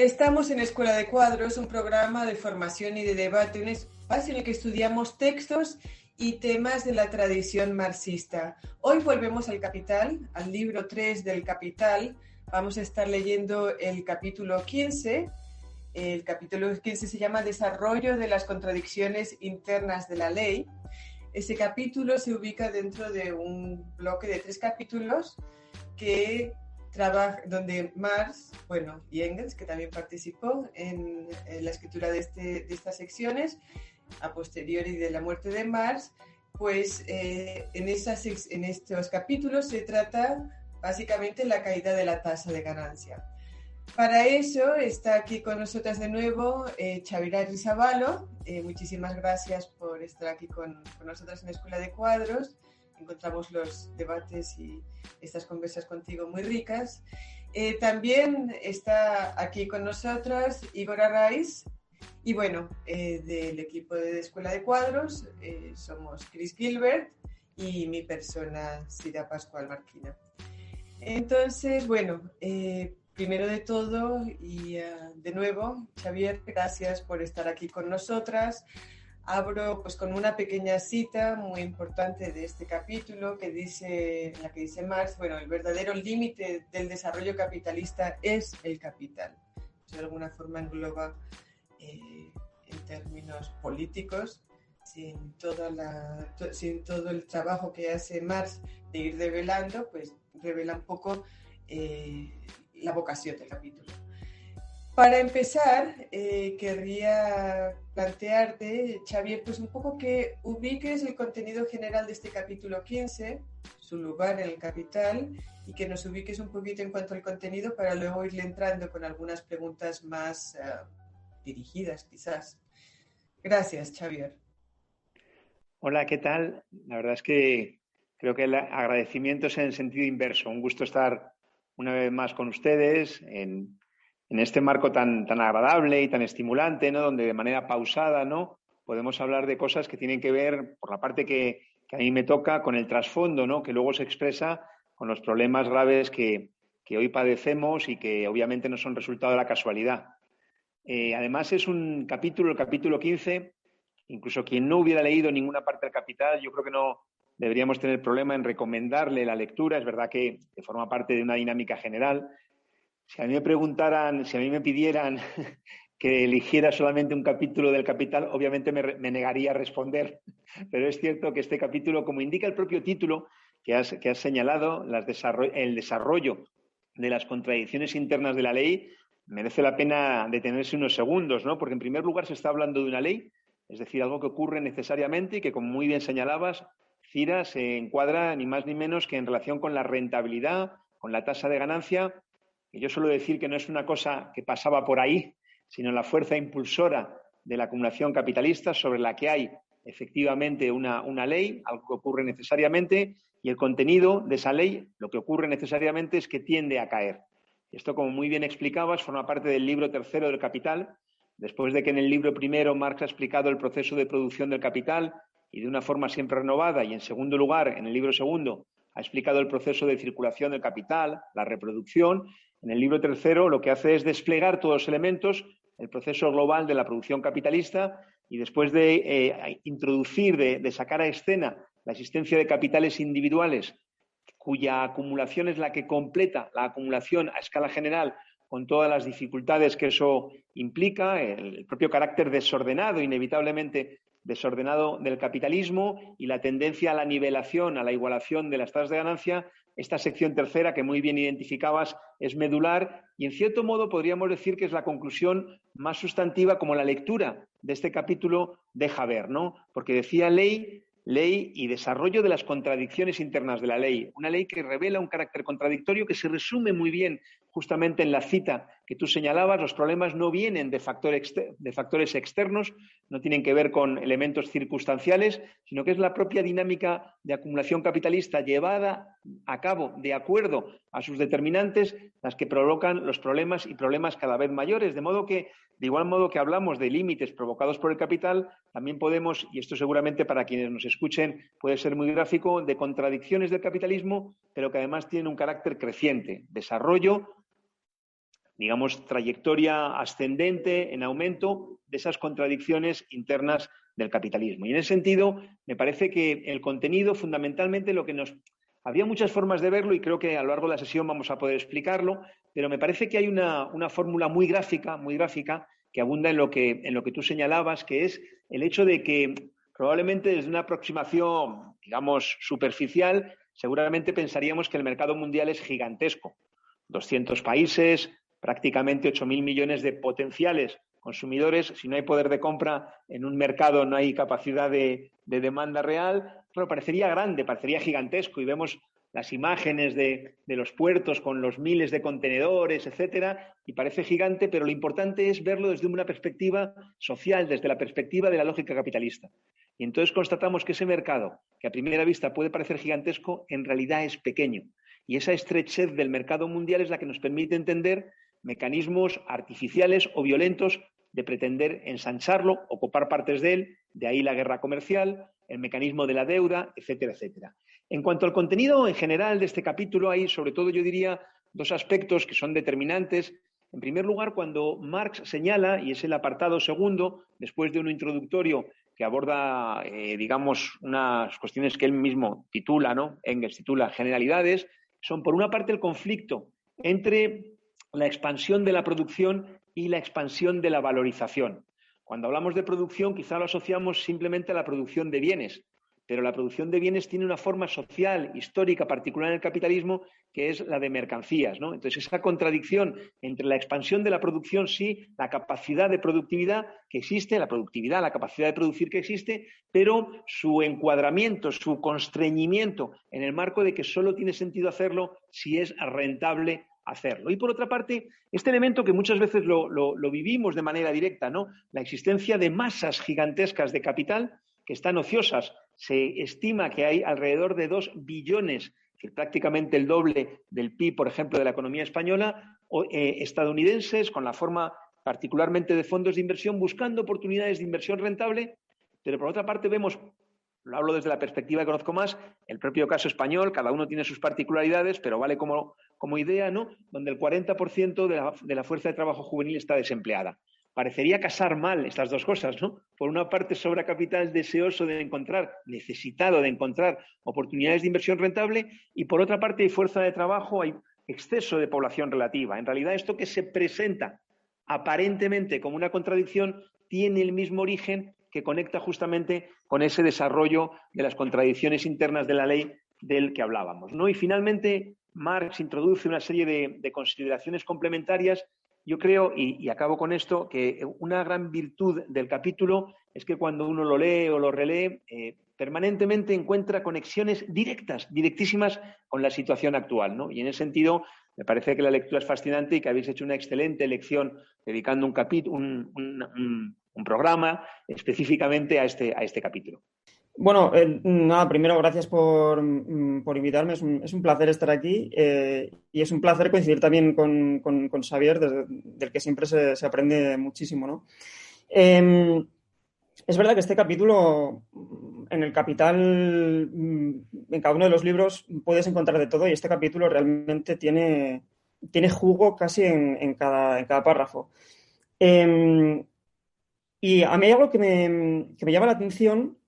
Estamos en Escuela de Cuadros, un programa de formación y de debate, un espacio en el que estudiamos textos y temas de la tradición marxista. Hoy volvemos al Capital, al libro 3 del Capital. Vamos a estar leyendo el capítulo 15. El capítulo 15 se llama Desarrollo de las contradicciones internas de la ley. Ese capítulo se ubica dentro de un bloque de tres capítulos que trabaja, donde Marx, bueno, y Engels, que también participó en, la escritura de, este, de, estas secciones, a posteriori de la muerte de Marx, pues eh, en, esas, en estos capítulos se trata básicamente la caída de la tasa de ganancia. Para eso está aquí con nosotras de nuevo eh, Chavira Rizabalo. Eh, muchísimas gracias por estar aquí con, con nosotras en la Escuela de Cuadros encontramos los debates y estas conversas contigo muy ricas. Eh, también está aquí con nosotras Igor Arraiz y bueno, eh, del equipo de Escuela de Cuadros eh, somos Chris Gilbert y mi persona Sida Pascual Marquina. Entonces, bueno, primero de todo y de nuevo, Xavier, gracias por estar aquí con nosotras abro pues con una pequeña cita muy importante de este capítulo que dice, la que dice Marx, bueno, el verdadero límite del desarrollo capitalista es el capital. de alguna forma engloba eh, en términos políticos, sin, toda la, sin todo el trabajo que hace Marx de ir revelando, pues revela un poco eh, la vocación del capítulo. Para empezar, eh, querría plantearte, Xavier, pues un poco que ubiques el contenido general de este capítulo 15, su lugar en el capital, y que nos ubiques un poquito en cuanto al contenido para luego irle entrando con algunas preguntas más eh, dirigidas, quizás. Gracias, Xavier. Hola, ¿qué tal? La verdad es que creo que el agradecimiento es en sentido inverso. Un gusto estar una vez más con ustedes en en este marco tan, tan agradable y tan estimulante, ¿no? Donde de manera pausada, ¿no? Podemos hablar de cosas que tienen que ver, por la parte que, a mí me toca, con el trasfondo, ¿no? Que luego se expresa con los problemas graves que, hoy padecemos y que obviamente no son resultado de la casualidad. Eh, además, es un capítulo, el capítulo 15, incluso quien no hubiera leído ninguna parte del Capital, yo creo que no deberíamos tener problema en recomendarle la lectura. Es verdad que forma parte de una dinámica general, si a mí me preguntaran, si a mí me pidieran que eligiera solamente un capítulo del Capital, obviamente me, negaría a responder. Pero es cierto que este capítulo, como indica el propio título que has, señalado, el desarrollo de las contradicciones internas de la ley, merece la pena detenerse unos segundos, ¿no? Porque en primer lugar se está hablando de una ley, es decir, algo que ocurre necesariamente y que, como muy bien señalabas, Cira se encuadra ni más ni menos que en relación con la rentabilidad, con la tasa de ganancia yo suelo decir que no es una cosa que pasaba por ahí, sino la fuerza impulsora de la acumulación capitalista sobre la que hay efectivamente una, ley, algo que ocurre necesariamente, y el contenido de esa ley, lo que ocurre necesariamente es que tiende a caer. Esto, como muy bien explicabas, forma parte del libro tercero del Capital, después de que en el libro primero Marx ha explicado el proceso de producción del capital y de una forma siempre renovada, y en segundo lugar, en el libro segundo, ha explicado el proceso de circulación del capital, la reproducción, en el libro tercero lo que hace es desplegar todos los elementos, el proceso global de la producción capitalista y después de eh, introducir, de, sacar a escena la existencia de capitales individuales cuya acumulación es la que completa la acumulación a escala general con todas las dificultades que eso implica, el propio carácter desordenado, inevitablemente desordenado del capitalismo y la tendencia a la nivelación, a la igualación de las tasas de ganancia, esta sección tercera que muy bien identificabas es medular y en cierto modo podríamos decir que es la conclusión más sustantiva como la lectura de este capítulo deja ver, ¿no? Porque decía ley, ley y desarrollo de las contradicciones internas de la ley, una ley que revela un carácter contradictorio que se resume muy bien justamente en la cita que tú señalabas, los problemas no vienen de, factores externos, no tienen que ver con elementos circunstanciales, sino que es la propia dinámica de acumulación capitalista llevada a cabo de acuerdo a sus determinantes las que provocan los problemas y problemas cada vez mayores. De modo que, de igual modo que hablamos de límites provocados por el capital, también podemos, y esto seguramente para quienes nos escuchen puede ser muy gráfico, de contradicciones del capitalismo, pero que además tienen un carácter creciente, desarrollo, digamos, trayectoria ascendente, en aumento de esas contradicciones internas del capitalismo. Y en ese sentido, me parece que el contenido, fundamentalmente, lo que nos... Había muchas formas de verlo y creo que a lo largo de la sesión vamos a poder explicarlo, pero me parece que hay una, una fórmula muy gráfica, muy gráfica, que abunda en lo que, en lo que tú señalabas, que es el hecho de que probablemente desde una aproximación, digamos, superficial, seguramente pensaríamos que el mercado mundial es gigantesco. 200 países, prácticamente 8.000 millones de potenciales consumidores. Si no hay poder de compra en un mercado, no hay capacidad de, demanda real. Pero parecería grande, parecería gigantesco y vemos las imágenes de, de, los puertos con los miles de contenedores, etcétera, y parece gigante, pero lo importante es verlo desde una perspectiva social, desde la perspectiva de la lógica capitalista. Y entonces constatamos que ese mercado, que a primera vista puede parecer gigantesco, en realidad es pequeño. Y esa estrechez del mercado mundial es la que nos permite entender mecanismos artificiales o violentos de pretender ensancharlo, ocupar partes de él, de ahí la guerra comercial, el mecanismo de la deuda, etcétera, etcétera. En cuanto al contenido en general de este capítulo, hay sobre todo yo diría dos aspectos que son determinantes. En primer lugar, cuando Marx señala, y es el apartado segundo, después de un introductorio que aborda, eh, digamos, unas cuestiones que él mismo titula, ¿no? Engels titula generalidades, son por una parte el conflicto entre la expansión de la producción y la expansión de la valorización. Cuando hablamos de producción, quizá lo asociamos simplemente a la producción de bienes, pero la producción de bienes tiene una forma social, histórica, particular en el capitalismo, que es la de mercancías. Entonces, esa contradicción entre la expansión de la producción, sí, la capacidad de productividad que existe, la productividad, la capacidad de producir que existe, pero su encuadramiento, su constreñimiento en el marco de que solo tiene sentido hacerlo si es rentable hacerlo. Y por otra parte, este elemento que muchas veces lo, vivimos de manera directa, ¿no? La existencia de masas gigantescas de capital que están ociosas. Se estima que hay alrededor de dos billones, que prácticamente el doble del PIB, por ejemplo, de la economía española, o, eh, estadounidenses, con la forma particularmente de fondos de inversión, buscando oportunidades de inversión rentable, pero por otra parte vemos lo hablo desde la perspectiva que conozco más, el propio caso español, cada uno tiene sus particularidades, pero vale como, como idea, ¿no? Donde el 40% de de la fuerza de trabajo juvenil está desempleada. Parecería casar mal estas dos cosas, ¿no? Por una parte, sobra capital deseoso de encontrar, necesitado de encontrar oportunidades de inversión rentable, y por otra parte, hay fuerza de trabajo, hay exceso de población relativa. En realidad, esto que se presenta aparentemente como una contradicción tiene el mismo origen que conecta justamente con ese desarrollo de las contradicciones internas de la ley del que hablábamos. ¿no? Y finalmente, Marx introduce una serie de, consideraciones complementarias. Yo creo, y, acabo con esto, que una gran virtud del capítulo es que cuando uno lo lee o lo relee, eh, permanentemente encuentra conexiones directas, directísimas con la situación actual. ¿no? Y en ese sentido, me parece que la lectura es fascinante y que habéis hecho una excelente lección dedicando un, capítulo, un, un programa específicamente a este, a este capítulo. Bueno, eh, nada, primero gracias por, mm, invitarme, es un, placer estar aquí eh, y es un placer coincidir también con, con, Xavier, del que siempre se, aprende muchísimo, ¿no? Em, es verdad que este capítulo, en el Capital, mm, en cada uno de los libros puedes encontrar de todo y este capítulo realmente tiene, tiene jugo casi en, cada, en cada párrafo. Em, y a mí hay algo que me, llama la atención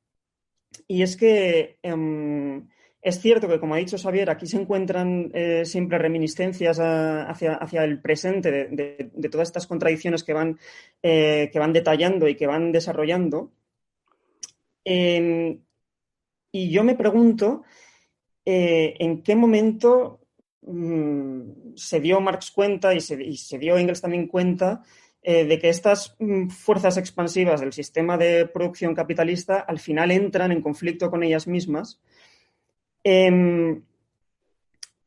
y es que em, es cierto que, como ha dicho Xavier, aquí se encuentran eh, siempre reminiscencias hacia, hacia, el presente de, todas estas contradicciones que van, eh, que van detallando y que van desarrollando. Y yo me pregunto eh, en qué momento mm, se dio Marx cuenta y se, y se dio Engels también cuenta eh, de que estas mm, fuerzas expansivas del sistema de producción capitalista al final entran en conflicto con ellas mismas. Em,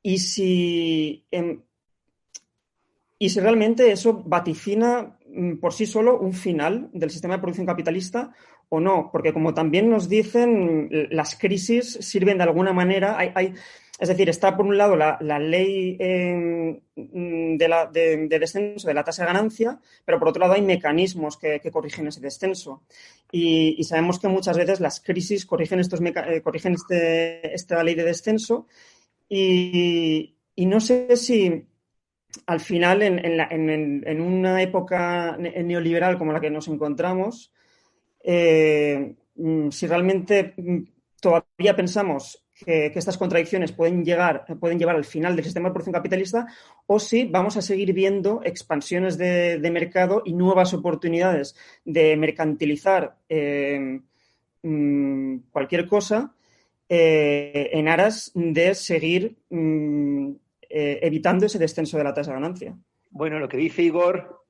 y, si, em, y si realmente eso vaticina mm, por sí solo un final del sistema de producción capitalista o no, porque como también nos dicen, las crisis sirven de alguna manera, hay es decir, está por un lado la, ley em, de, descenso de la tasa de ganancia, pero por otro lado hay mecanismos que, corrigen ese descenso. Y, sabemos que muchas veces las crisis corrigen, estos eh, corrigen este, esta ley de descenso. Y, no sé si, al final, en, una época neoliberal como la que nos encontramos, eh, mm, si realmente mm, todavía pensamos que, estas contradicciones pueden, llegar, pueden llevar al final del sistema de producción capitalista o si vamos a seguir viendo expansiones de, mercado y nuevas oportunidades de mercantilizar eh, mm, cualquier cosa eh, en aras de seguir mm, eh, evitando ese descenso de la tasa de ganancia. Bueno, lo que dice Igor,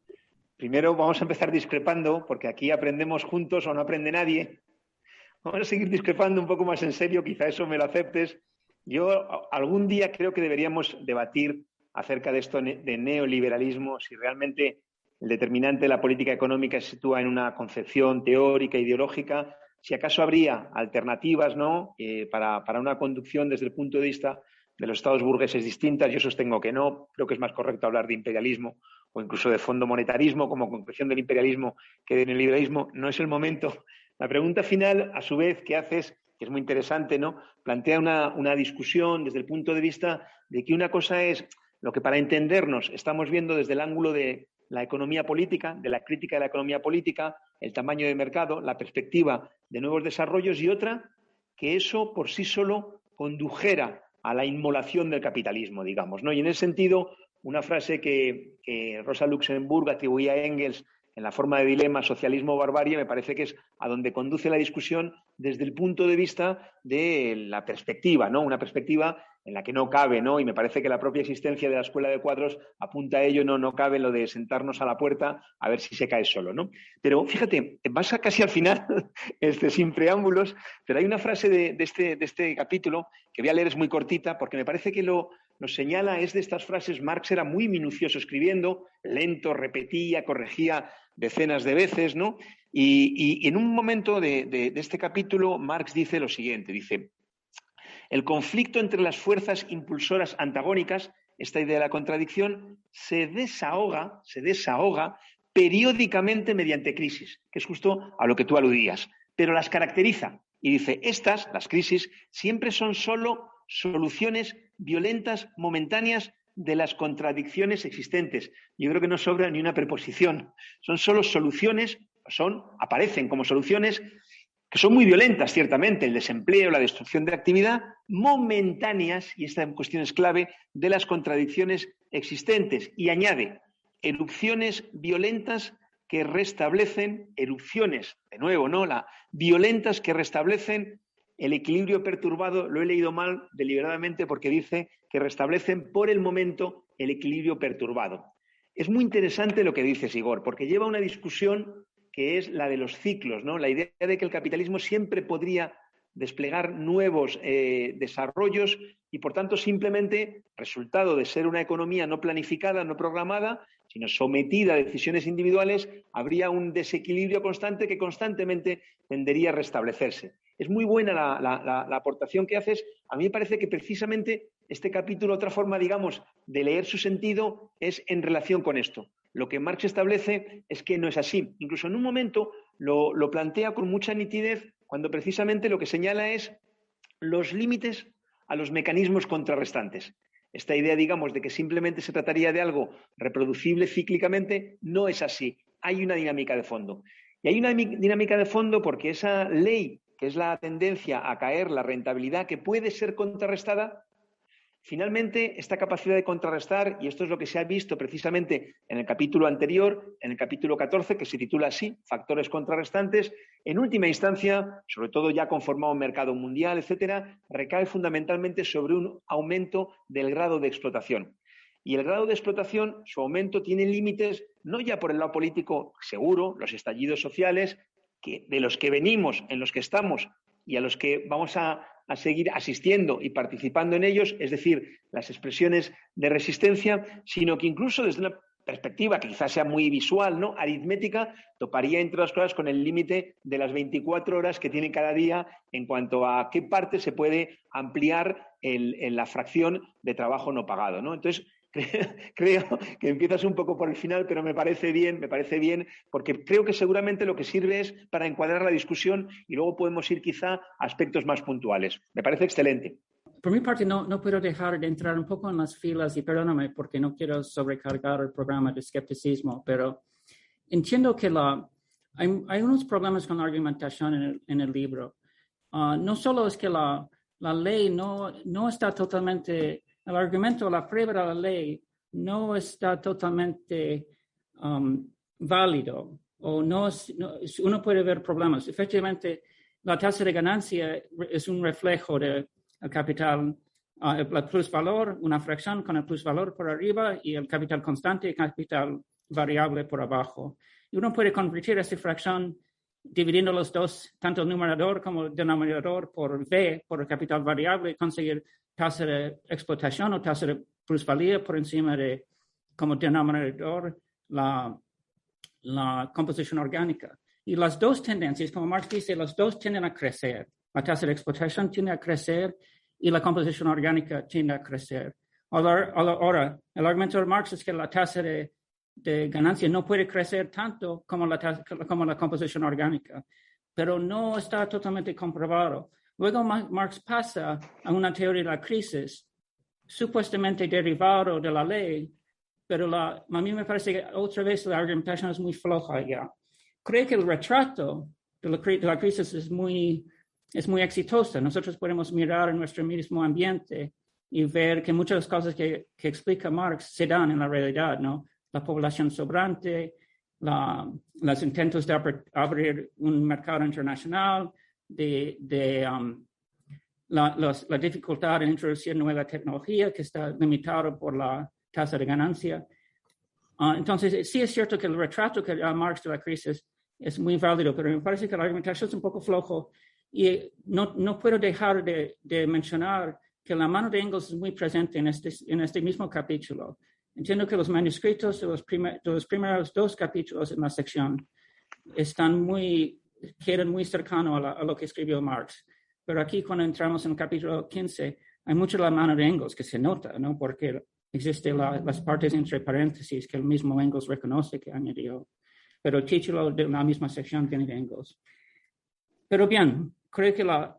primero vamos a empezar discrepando, porque aquí aprendemos juntos o no aprende nadie. Vamos a seguir discrepando un poco más en serio, quizá eso me lo aceptes. Yo algún día creo que deberíamos debatir acerca de esto de neoliberalismo, si realmente el determinante de la política económica se sitúa en una concepción teórica, ideológica, si acaso habría alternativas ¿no? Eh, para, para, una conducción desde el punto de vista de los estados burgueses distintas. Yo sostengo que no. Creo que es más correcto hablar de imperialismo o incluso de fondo monetarismo como concreción del imperialismo que de neoliberalismo. No es el momento la pregunta final, a su vez, que haces, que es muy interesante, ¿no? Plantea una, discusión desde el punto de vista de que una cosa es lo que para entendernos estamos viendo desde el ángulo de la economía política, de la crítica de la economía política, el tamaño de mercado, la perspectiva de nuevos desarrollos y otra, que eso por sí solo condujera a la inmolación del capitalismo, digamos. ¿no? Y en ese sentido, una frase que, que Rosa Luxemburg atribuía a Engels en la forma de dilema socialismo-barbarie, me parece que es a donde conduce la discusión desde el punto de vista de la perspectiva, ¿no? Una perspectiva en la que no cabe, ¿no? Y me parece que la propia existencia de la escuela de cuadros apunta a ello, no, no cabe lo de sentarnos a la puerta a ver si se cae solo, ¿no? Pero fíjate, vas a casi al final, este, sin preámbulos, pero hay una frase de, este, de este capítulo que voy a leer, es muy cortita, porque me parece que lo, nos señala, es de estas frases, Marx era muy minucioso escribiendo, lento, repetía, corregía decenas de veces, ¿no? Y, en un momento de, este capítulo, Marx dice lo siguiente, dice, el conflicto entre las fuerzas impulsoras antagónicas, esta idea de la contradicción, se desahoga, se desahoga periódicamente mediante crisis, que es justo a lo que tú aludías, pero las caracteriza. Y dice, estas, las crisis, siempre son solo soluciones violentas, momentáneas, de las contradicciones existentes. Yo creo que no sobra ni una preposición. Son solo soluciones, son, aparecen como soluciones que son muy violentas, ciertamente, el desempleo, la destrucción de actividad, momentáneas, y esta cuestión es clave, de las contradicciones existentes. Y añade, erupciones violentas que restablecen, erupciones, de nuevo, ¿no? La, violentas que restablecen el equilibrio perturbado, lo he leído mal deliberadamente porque dice que restablecen por el momento el equilibrio perturbado. Es muy interesante lo que dice Sigor, porque lleva una discusión que es la de los ciclos, ¿no? La idea de que el capitalismo siempre podría desplegar nuevos eh, desarrollos y, por tanto, simplemente, resultado de ser una economía no planificada, no programada, sino sometida a decisiones individuales, habría un desequilibrio constante que constantemente tendería a restablecerse. Es muy buena la, aportación que haces. A mí me parece que precisamente este capítulo, otra forma, digamos, de leer su sentido es en relación con esto. Lo que Marx establece es que no es así. Incluso en un momento lo, lo plantea con mucha nitidez cuando precisamente lo que señala es los límites a los mecanismos contrarrestantes. Esta idea, digamos, de que simplemente se trataría de algo reproducible cíclicamente, no es así. Hay una dinámica de fondo. Y hay una dinámica de fondo porque esa ley que es la tendencia a caer la rentabilidad que puede ser contrarrestada, finalmente esta capacidad de contrarrestar, y esto es lo que se ha visto precisamente en el capítulo anterior, en el capítulo 14, que se titula así, factores contrarrestantes, en última instancia, sobre todo ya conformado un mercado mundial, etcétera, recae fundamentalmente sobre un aumento del grado de explotación. Y el grado de explotación, su aumento tiene límites no ya por el lado político seguro, los estallidos sociales, de los que venimos, en los que estamos y a los que vamos a, seguir asistiendo y participando en ellos, es decir, las expresiones de resistencia, sino que incluso desde una perspectiva que quizás sea muy visual, ¿no? aritmética, toparía entre las cosas con el límite de las 24 horas que tiene cada día en cuanto a qué parte se puede ampliar en la fracción de trabajo no pagado. ¿no? Entonces, creo que empiezas un poco por el final, pero me parece bien, me parece bien, porque creo que seguramente lo que sirve es para encuadrar la discusión y luego podemos ir quizá a aspectos más puntuales. Me parece excelente. por mi parte, no, no puedo dejar de entrar un poco en las filas y perdóname porque no quiero sobrecargar el programa de escepticismo, pero entiendo que la, hay, hay unos problemas con la argumentación en el, en el libro. Uh, no solo es que la, la ley no, no está totalmente, el argumento, la prueba de la ley no está totalmente um, válido o no, no, uno puede ver problemas. Efectivamente, la tasa de ganancia es un reflejo del capital, uh, el plusvalor, una fracción con el plusvalor por arriba y el capital constante y capital variable por abajo. Y uno puede convertir esa fracción dividiendo los dos, tanto el numerador como el denominador por V, por el capital variable, y conseguir tasa de explotación o tasa de plusvalía por encima de, como denominador, la, la composición orgánica. Y las dos tendencias, como Marx dice, las dos tienden a crecer. La tasa de explotación tiende a crecer y la composición orgánica tiende a crecer. Ahora, ahora el argumento de Marx es que la tasa de, de ganancia no puede crecer tanto como la, como la composición orgánica, pero no está totalmente comprobado. Luego Marx pasa a una teoría de la crisis, supuestamente derivado de la ley, pero la, a mí me parece que otra vez la argumentación es muy floja ya creo que el retrato de la, de la crisis es muy, es muy exitoso. Nosotros podemos mirar en nuestro mismo ambiente y ver que muchas cosas que, que explica Marx se dan en la realidad, ¿no? La población sobrante, la, los intentos de abrir un mercado internacional, de, de um, la, los, la, dificultad de introducir nueva tecnología que está limitada por la tasa de ganancia. Uh, entonces, sí es cierto que el retrato que da Marx de la crisis es muy válido, pero me parece que la argumentación es un poco flojo y no, no puedo dejar de, de, mencionar que la mano de Engels es muy presente en este, en este mismo capítulo. Entiendo que los manuscritos de los, primer, de los primeros dos capítulos en la sección están muy, quedan muy cercanos a, lo que escribió Marx. Pero aquí cuando entramos en el capítulo 15, hay mucho de la mano de Engels que se nota, ¿no? Porque existen la, las partes entre paréntesis que el mismo Engels reconoce que añadió pero el título de la misma sección tiene Engels. Pero bien, creo que la,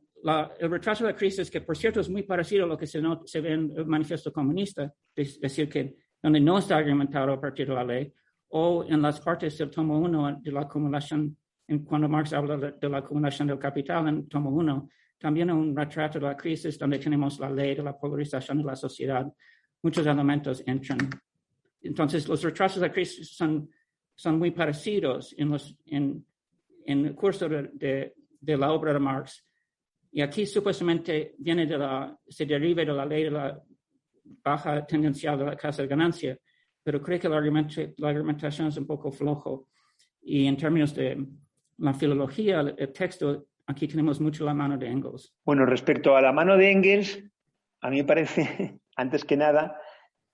el retraso de la crisis, que por cierto es muy parecido a lo que se, no, se ve en el manifiesto comunista, es decir, que donde no está argumentado a partir de la ley, o en las partes del tomo 1 de la acumulación, en cuando Marx habla de, la acumulación del capital en tomo 1, también un retrato de la crisis donde tenemos la ley de la polarización de la sociedad. Muchos elementos entran. Entonces, los retrasos de la crisis son son muy parecidos en, los, en, en el curso de, de, de, la obra de Marx. Y aquí supuestamente viene de la, se deriva de la ley de la baja tendencial de la casa de ganancia, pero creo que la argumentación es un poco flojo. Y en términos de la filología, el, texto, aquí tenemos mucho la mano de Engels. Bueno, respecto a la mano de Engels, a mí me parece, antes que nada,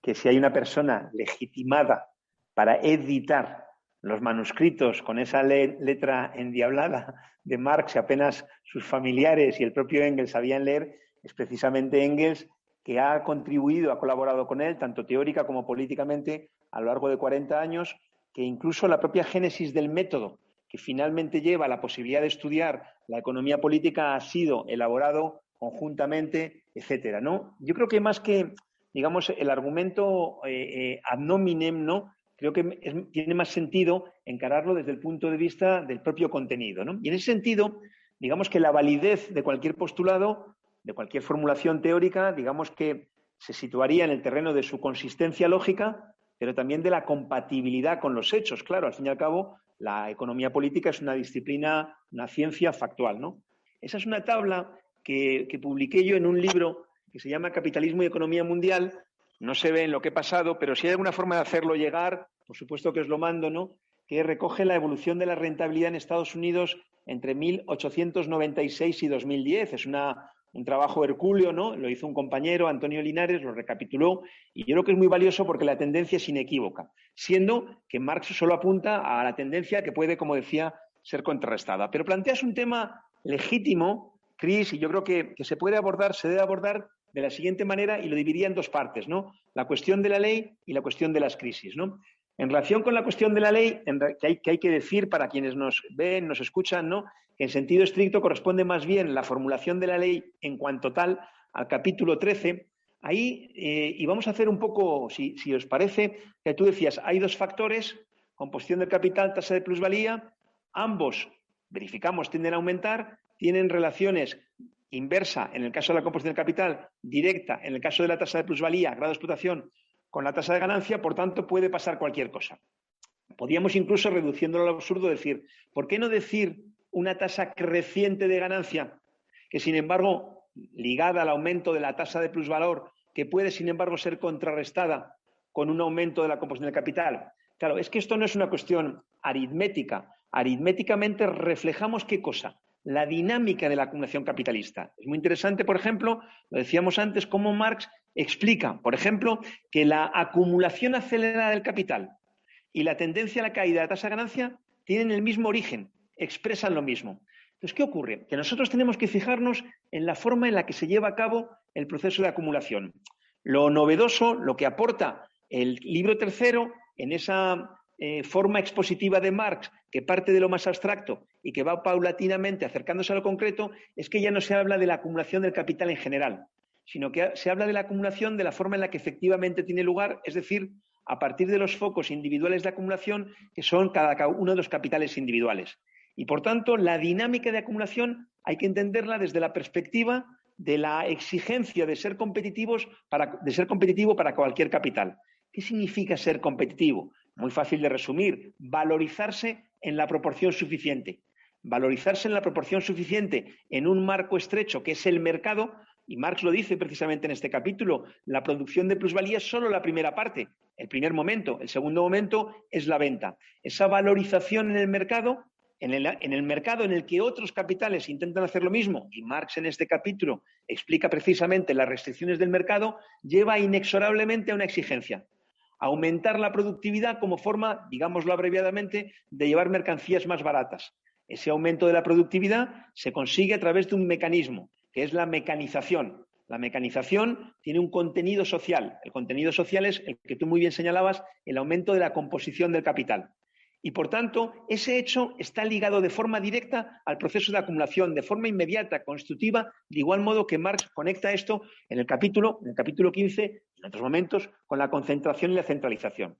que si hay una persona legitimada para editar los manuscritos con esa letra endiablada de Marx apenas sus familiares y el propio Engels sabían leer, es precisamente Engels que ha contribuido, ha colaborado con él, tanto teórica como políticamente, a lo largo de 40 años, que incluso la propia génesis del método que finalmente lleva a la posibilidad de estudiar la economía política ha sido elaborado conjuntamente, etcétera, ¿no? Yo creo que más que, digamos, el argumento eh, eh, ad ¿no? creo que tiene más sentido encararlo desde el punto de vista del propio contenido. ¿no? Y en ese sentido, digamos que la validez de cualquier postulado, de cualquier formulación teórica, digamos que se situaría en el terreno de su consistencia lógica, pero también de la compatibilidad con los hechos. Claro, al fin y al cabo, la economía política es una disciplina, una ciencia factual. ¿no? Esa es una tabla que, publiqué yo en un libro que se llama Capitalismo y Economía Mundial, no se ve en lo que he pasado, pero si hay alguna forma de hacerlo llegar, por supuesto que os lo mando, ¿no? Que recoge la evolución de la rentabilidad en Estados Unidos entre 1896 y 2010. Es una, un trabajo hercúleo, ¿no? Lo hizo un compañero, Antonio Linares, lo recapituló y yo creo que es muy valioso porque la tendencia es inequívoca, siendo que Marx solo apunta a la tendencia que puede, como decía, ser contrarrestada. Pero planteas un tema legítimo, Cris, y yo creo que, que se puede abordar, se debe abordar de la siguiente manera y lo dividía en dos partes, ¿no? La cuestión de la ley y la cuestión de las crisis, ¿no? En relación con la cuestión de la ley, que hay, que decir para quienes nos ven, nos escuchan, ¿no? Que en sentido estricto corresponde más bien la formulación de la ley en cuanto tal al capítulo 13, ahí, eh, y vamos a hacer un poco, si, si os parece, que tú decías, hay dos factores, composición del capital, tasa de plusvalía, ambos, verificamos, tienden a aumentar, tienen relaciones inversa en el caso de la composición del capital, directa en el caso de la tasa de plusvalía, grado de explotación, con la tasa de ganancia, por tanto puede pasar cualquier cosa. Podríamos incluso, reduciéndolo al absurdo, decir, ¿por qué no decir una tasa creciente de ganancia que, sin embargo, ligada al aumento de la tasa de plusvalor, que puede, sin embargo, ser contrarrestada con un aumento de la composición del capital? Claro, es que esto no es una cuestión aritmética. Aritméticamente reflejamos qué cosa? la dinámica de la acumulación capitalista. Es muy interesante, por ejemplo, lo decíamos antes, cómo Marx explica, por ejemplo, que la acumulación acelerada del capital y la tendencia a la caída de la tasa de ganancia tienen el mismo origen, expresan lo mismo. Entonces, ¿qué ocurre? Que nosotros tenemos que fijarnos en la forma en la que se lleva a cabo el proceso de acumulación. Lo novedoso, lo que aporta el libro tercero en esa eh, forma expositiva de Marx que parte de lo más abstracto y que va paulatinamente acercándose a lo concreto, es que ya no se habla de la acumulación del capital en general, sino que se habla de la acumulación de la forma en la que efectivamente tiene lugar, es decir, a partir de los focos individuales de acumulación que son cada uno de los capitales individuales. Y por tanto, la dinámica de acumulación hay que entenderla desde la perspectiva de la exigencia de ser competitivos para, de ser competitivo para cualquier capital. ¿Qué significa ser competitivo? Muy fácil de resumir. Valorizarse en la proporción suficiente. Valorizarse en la proporción suficiente en un marco estrecho que es el mercado, y Marx lo dice precisamente en este capítulo, la producción de plusvalía es solo la primera parte, el primer momento. El segundo momento es la venta. Esa valorización en el mercado, en el, mercado en el que otros capitales intentan hacer lo mismo, y Marx en este capítulo explica precisamente las restricciones del mercado, lleva inexorablemente a una exigencia aumentar la productividad como forma, digámoslo abreviadamente, de llevar mercancías más baratas. Ese aumento de la productividad se consigue a través de un mecanismo, que es la mecanización. La mecanización tiene un contenido social. El contenido social es el que tú muy bien señalabas, el aumento de la composición del capital. Y por tanto, ese hecho está ligado de forma directa al proceso de acumulación, de forma inmediata, constructiva, de igual modo que Marx conecta esto en el capítulo, en el capítulo 15, en otros momentos, con la concentración y la centralización.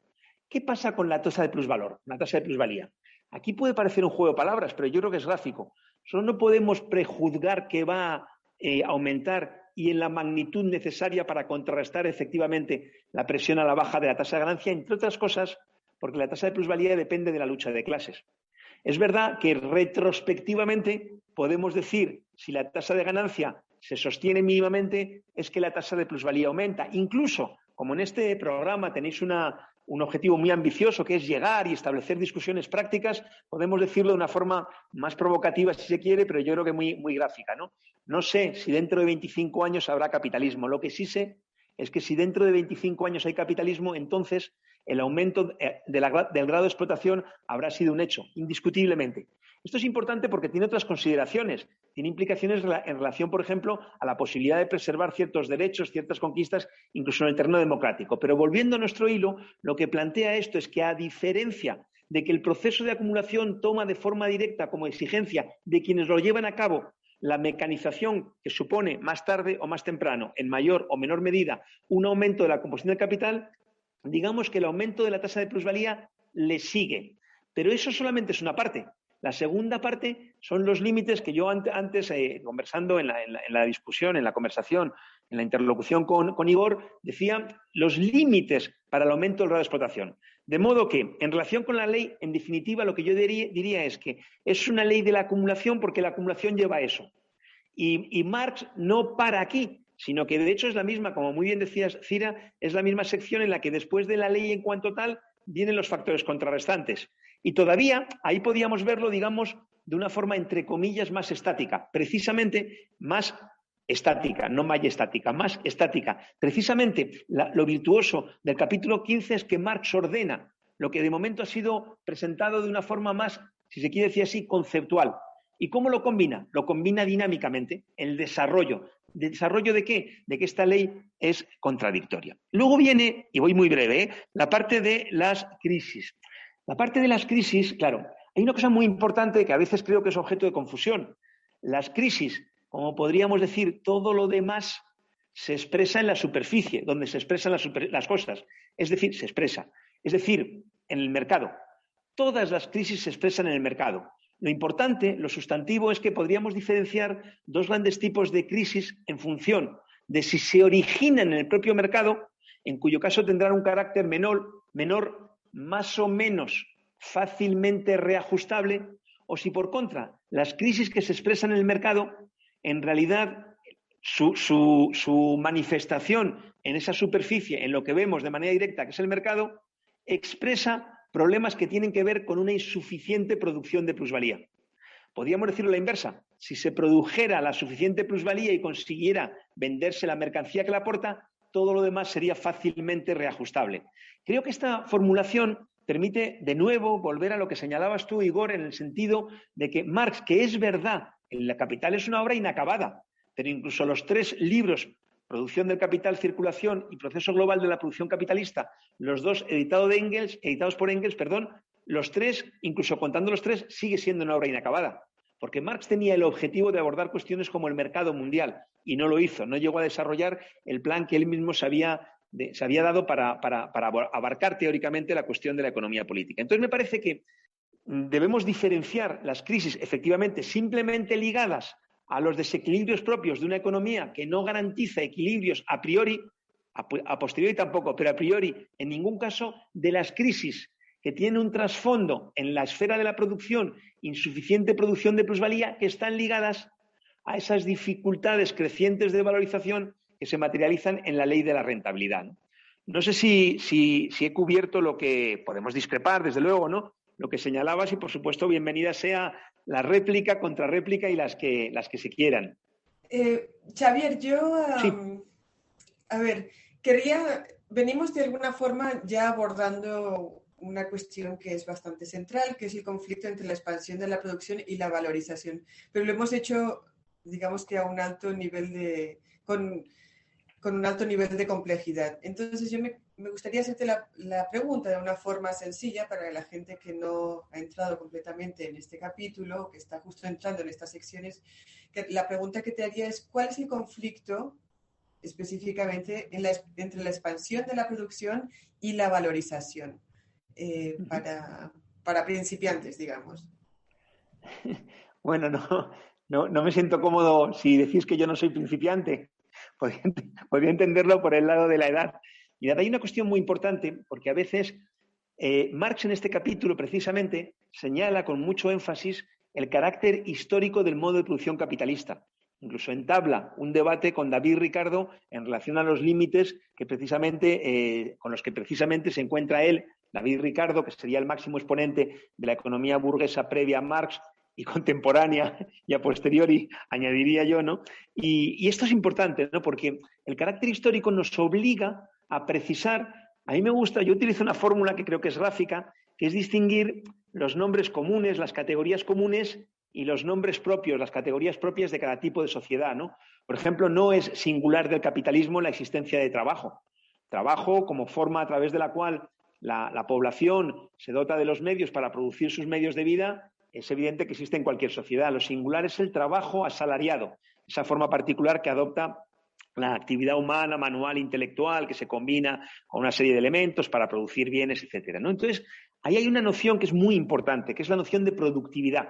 ¿Qué pasa con la tasa de plusvalor, la tasa de plusvalía? Aquí puede parecer un juego de palabras, pero yo creo que es gráfico. Solo no podemos prejuzgar que va eh, aumentar y en la magnitud necesaria para contrarrestar efectivamente la presión a la baja de la tasa de ganancia, entre otras cosas, porque la tasa de plusvalía depende de la lucha de clases. Es verdad que retrospectivamente podemos decir si la tasa de ganancia se sostiene mínimamente, es que la tasa de plusvalía aumenta. Incluso, como en este programa tenéis un objetivo muy ambicioso, que es llegar y establecer discusiones prácticas, podemos decirlo de una forma más provocativa, si se quiere, pero yo creo que muy, muy gráfica. ¿no? no sé si dentro de 25 años habrá capitalismo. Lo que sí sé es que si dentro de 25 años hay capitalismo, entonces el aumento eh, del grado de explotación habrá sido un hecho, indiscutiblemente. Esto es importante porque tiene otras consideraciones. Tiene implicaciones en relación, por ejemplo, a la posibilidad de preservar ciertos derechos, ciertas conquistas, incluso en el terreno democrático. Pero volviendo a nuestro hilo, lo que plantea esto es que, a diferencia de que el proceso de acumulación toma de forma directa como exigencia de quienes lo llevan a cabo la mecanización que supone más tarde o más temprano, en mayor o menor medida, un aumento de la composición del capital, digamos que el aumento de la tasa de plusvalía le sigue. Pero eso solamente es una parte. La segunda parte son los límites que yo antes, eh, conversando en la, discusión, en la conversación, en la interlocución con, con, Igor, decía los límites para el aumento del grado de explotación. De modo que, en relación con la ley, en definitiva, lo que yo diría, es que es una ley de la acumulación porque la acumulación lleva a eso. Y, y Marx no para aquí, sino que de hecho es la misma, como muy bien decías, Cira, es la misma sección en la que después de la ley en cuanto tal vienen los factores contrarrestantes. Y todavía ahí podíamos verlo, digamos, de una forma entre comillas más estática, precisamente más estática, no estática, más estática. Precisamente lo virtuoso del capítulo 15 es que Marx ordena lo que de momento ha sido presentado de una forma más, si se quiere decir así, conceptual. ¿Y cómo lo combina? Lo combina dinámicamente, el desarrollo desarrollo de qué? De que esta ley es contradictoria. Luego viene, y voy muy breve, ¿eh? la parte de las crisis. La parte de las crisis, claro, hay una cosa muy importante que a veces creo que es objeto de confusión. Las crisis, como podríamos decir, todo lo demás, se expresa en la superficie, donde se expresan las, cosas. Es decir, se expresa. Es decir, en el mercado. Todas las crisis se expresan en el mercado. Lo importante, lo sustantivo, es que podríamos diferenciar dos grandes tipos de crisis en función de si se originan en el propio mercado, en cuyo caso tendrán un carácter menor, menor más o menos fácilmente reajustable, o si por contra las crisis que se expresan en el mercado, en realidad su, su, manifestación en esa superficie, en lo que vemos de manera directa, que es el mercado, expresa problemas que tienen que ver con una insuficiente producción de plusvalía. Podríamos decirlo la inversa. Si se produjera la suficiente plusvalía y consiguiera venderse la mercancía que la aporta, todo lo demás sería fácilmente reajustable. Creo que esta formulación permite de nuevo volver a lo que señalabas tú, Igor, en el sentido de que Marx, que es verdad, La Capital es una obra inacabada, pero incluso los tres libros, Producción del Capital, Circulación y Proceso Global de la Producción Capitalista, los dos editados, de Engels, editados por Engels, perdón, los tres, incluso contando los tres, sigue siendo una obra inacabada. Porque Marx tenía el objetivo de abordar cuestiones como el mercado mundial y no lo hizo, no llegó a desarrollar el plan que él mismo se había, dado para, para abarcar teóricamente la cuestión de la economía política. Entonces me parece que debemos diferenciar las crisis efectivamente simplemente ligadas a los desequilibrios propios de una economía que no garantiza equilibrios a priori, a, posteriori tampoco, pero a priori en ningún caso, de las crisis que tienen un trasfondo en la esfera de la producción, insuficiente producción de plusvalía, que están ligadas a esas dificultades crecientes de valorización que se materializan en la ley de la rentabilidad. No, sé si, si, he cubierto lo que podemos discrepar, desde luego, ¿no? Lo que señalabas y, por supuesto, bienvenida sea la réplica, contrarréplica y las que, las que se quieran. Eh, Xavier, yo, a ver, quería, venimos de alguna forma ya abordando una cuestión que es bastante central, que es el conflicto entre la expansión de la producción y la valorización. Pero lo hemos hecho, digamos que a un alto nivel de, con, con un alto nivel de complejidad. Entonces yo me me gustaría hacerte la, pregunta de una forma sencilla para la gente que no ha entrado completamente en este capítulo, que está justo entrando en estas secciones. La pregunta que te haría es, ¿cuál es el conflicto específicamente entre la expansión de la producción y la valorización eh, para, para, principiantes, digamos? Bueno, no, no, no me siento cómodo si decís que yo no soy principiante. podría entenderlo por el lado de la edad y hay una cuestión muy importante, porque a veces eh, Marx en este capítulo precisamente señala con mucho énfasis el carácter histórico del modo de producción capitalista. Incluso entabla un debate con David Ricardo en relación a los límites que precisamente, eh, con los que precisamente se encuentra él, David Ricardo, que sería el máximo exponente de la economía burguesa previa a Marx y contemporánea y a posteriori, añadiría yo, ¿no? Y, esto es importante, ¿no? Porque el carácter histórico nos obliga a precisar, a mí me gusta, yo utilizo una fórmula que creo que es gráfica, que es distinguir los nombres comunes, las categorías comunes y los nombres propios, las categorías propias de cada tipo de sociedad, ¿no? Por ejemplo, no es singular del capitalismo la existencia de trabajo. Trabajo como forma a través de la cual la, la población se dota de los medios para producir sus medios de vida, es evidente que existe en cualquier sociedad. Lo singular es el trabajo asalariado, esa forma particular que adopta la actividad humana, manual, intelectual, que se combina con una serie de elementos para producir bienes, etcétera. Entonces, ahí hay una noción que es muy importante, que es la noción de productividad.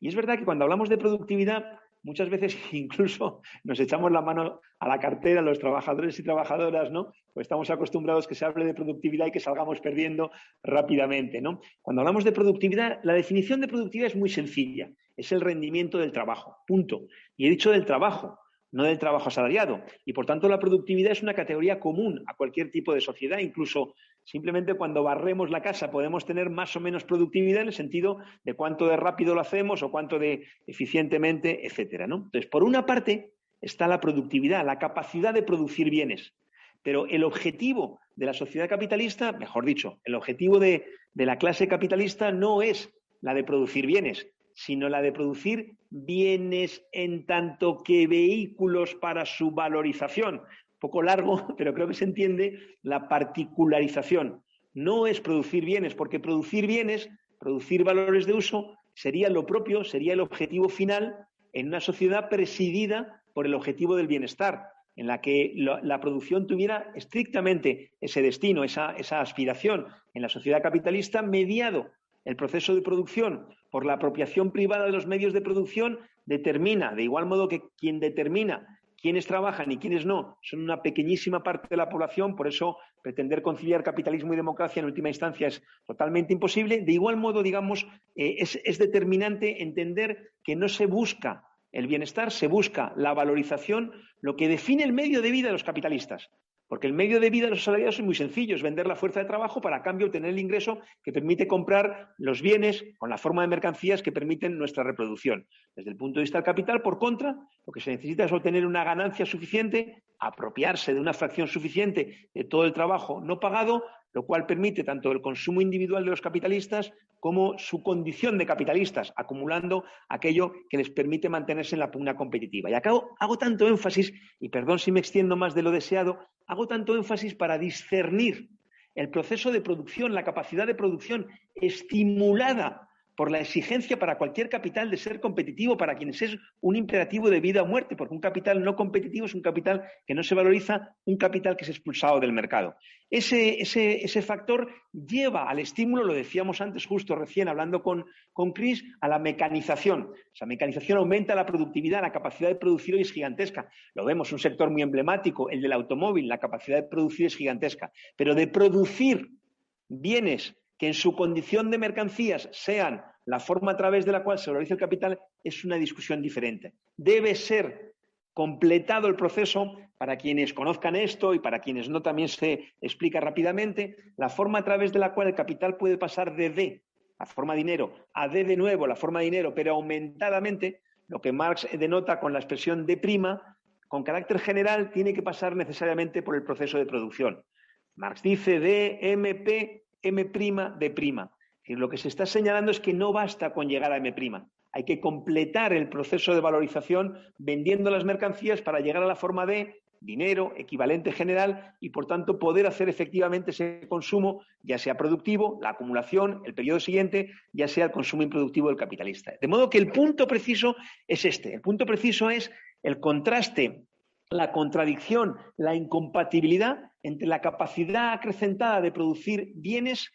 Y es verdad que cuando hablamos de productividad, muchas veces incluso nos echamos la mano a la cartera los trabajadores y trabajadoras, ¿no? Pues estamos acostumbrados que se hable de productividad y que salgamos perdiendo rápidamente, ¿no? Cuando hablamos de productividad, la definición de productividad es muy sencilla, es el rendimiento del trabajo, punto. Y he dicho del trabajo, no del trabajo asalariado. Y por tanto la productividad es una categoría común a cualquier tipo de sociedad. Incluso simplemente cuando barremos la casa podemos tener más o menos productividad en el sentido de cuánto de rápido lo hacemos o cuánto de eficientemente, etcétera. ¿no? Entonces, por una parte está la productividad, la capacidad de producir bienes. Pero el objetivo de la sociedad capitalista, mejor dicho, el objetivo de, de la clase capitalista no es la de producir bienes, sino la de producir bienes en tanto que vehículos para su valorización. Poco largo, pero creo que se entiende la particularización. No es producir bienes, porque producir bienes, producir valores de uso, sería lo propio, sería el objetivo final en una sociedad presidida por el objetivo del bienestar. en la que la producción tuviera estrictamente ese destino, esa aspiración en la sociedad capitalista, mediado el proceso de producción por la apropiación privada de los medios de producción, determina, de igual modo que quien determina quiénes trabajan y quiénes no son una pequeñísima parte de la población, por eso pretender conciliar capitalismo y democracia en última instancia es totalmente imposible. De igual modo, digamos, eh, es, determinante entender que no se busca el bienestar, se busca la valorización, lo que define el medio de vida de los capitalistas. Porque el medio de vida de los asalariados es muy sencillo, es vender la fuerza de trabajo para a cambio obtener el ingreso que permite comprar los bienes con la forma de mercancías que permiten nuestra reproducción. Desde el punto de vista del capital, por contra, lo que se necesita es obtener una ganancia suficiente, apropiarse de una fracción suficiente de todo el trabajo no pagado lo cual permite tanto el consumo individual de los capitalistas como su condición de capitalistas, acumulando aquello que les permite mantenerse en la pugna competitiva. Y acá hago tanto énfasis, y perdón si me extiendo más de lo deseado, hago tanto énfasis para discernir el proceso de producción, la capacidad de producción estimulada por la exigencia para cualquier capital de ser competitivo, para quienes es un imperativo de vida o muerte, porque un capital no competitivo es un capital que no se valoriza, un capital que es expulsado del mercado. Ese, ese, factor lleva al estímulo, lo decíamos antes justo recién hablando con, con Chris, a la mecanización. Esa mecanización aumenta la productividad, la capacidad de producir hoy es gigantesca. Lo vemos, un sector muy emblemático, el del automóvil, la capacidad de producir es gigantesca. Pero de producir bienes que en su condición de mercancías sean la forma a través de la cual se valoriza el capital es una discusión diferente. Debe ser completado el proceso para quienes conozcan esto y para quienes no también se explica rápidamente, la forma a través de la cual el capital puede pasar de D, la forma dinero, a D de nuevo, la forma dinero, pero aumentadamente, lo que Marx denota con la expresión D', con carácter general, tiene que pasar necesariamente por el proceso de producción. Marx dice D, MP, M', D'. lo que se está señalando es que no basta con llegar a M'. Hay que completar el proceso de valorización vendiendo las mercancías para llegar a la forma de dinero, equivalente general, y por tanto poder hacer efectivamente ese consumo, ya sea productivo, la acumulación, el periodo siguiente, ya sea el consumo improductivo del capitalista. De modo que el punto preciso es este. El punto preciso es el contraste, la contradicción, la incompatibilidad entre la capacidad acrecentada de producir bienes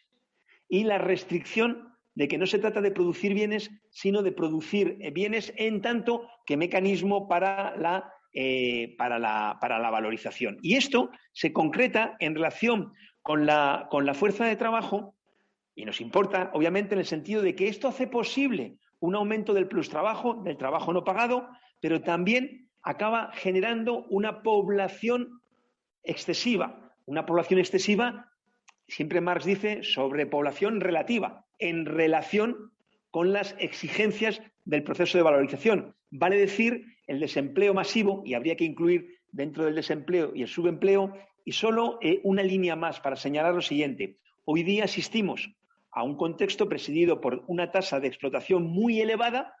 y la restricción de que no se trata de producir bienes, sino de producir eh, bienes en tanto que mecanismo para la, eh, para la, para la valorización. Y esto se concreta en relación con la, con la fuerza de trabajo y nos importa, obviamente, en el sentido de que esto hace posible un aumento del plus trabajo, del trabajo no pagado, pero también acaba generando una población excesiva. Una población excesiva, siempre Marx dice, sobre población relativa, en relación con las exigencias del proceso de valorización. Vale decir, el desempleo masivo, y habría que incluir dentro del desempleo y el subempleo, y solo eh, una línea más para señalar lo siguiente. Hoy día asistimos a un contexto presidido por una tasa de explotación muy elevada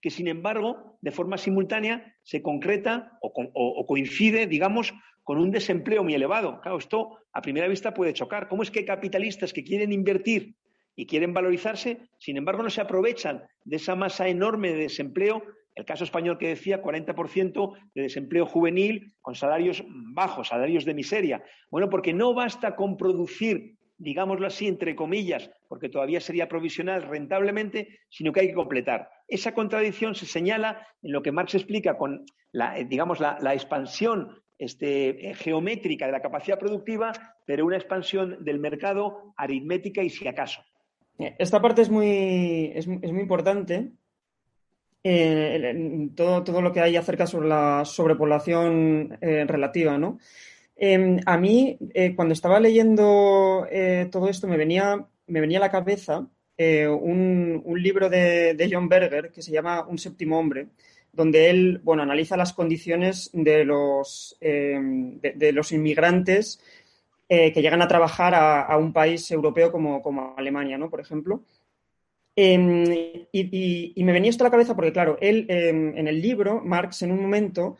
que sin embargo, de forma simultánea, se concreta o, coincide, digamos, con un desempleo muy elevado. Claro, esto a primera vista puede chocar. ¿Cómo es que capitalistas que quieren invertir y quieren valorizarse, sin embargo, no se aprovechan de esa masa enorme de desempleo? El caso español que decía 40% de desempleo juvenil con salarios bajos, salarios de miseria. Bueno, porque no basta con producir digámoslo así, entre comillas, porque todavía sería provisional rentablemente, sino que hay que completar. Esa contradicción se señala en lo que Marx explica con la, eh, digamos, la, expansión este, eh, geométrica de la capacidad productiva, pero una expansión del mercado aritmética y si acaso. Eh, esta parte es muy, es, muy importante. todo, todo, lo que hay acerca sobre la sobrepoblación relativa, ¿no? Em, a mí, eh, cuando estaba leyendo eh, todo esto, me venía, me venía a la cabeza eh, un, libro de, John Berger que se llama Un séptimo hombre, donde él bueno, analiza las condiciones de los, em, de, los inmigrantes que llegan a trabajar a, un país europeo como, como Alemania, ¿no? por ejemplo. Em, y, y, me venía esto a la cabeza porque, claro, él en el libro, Marx, en un momento,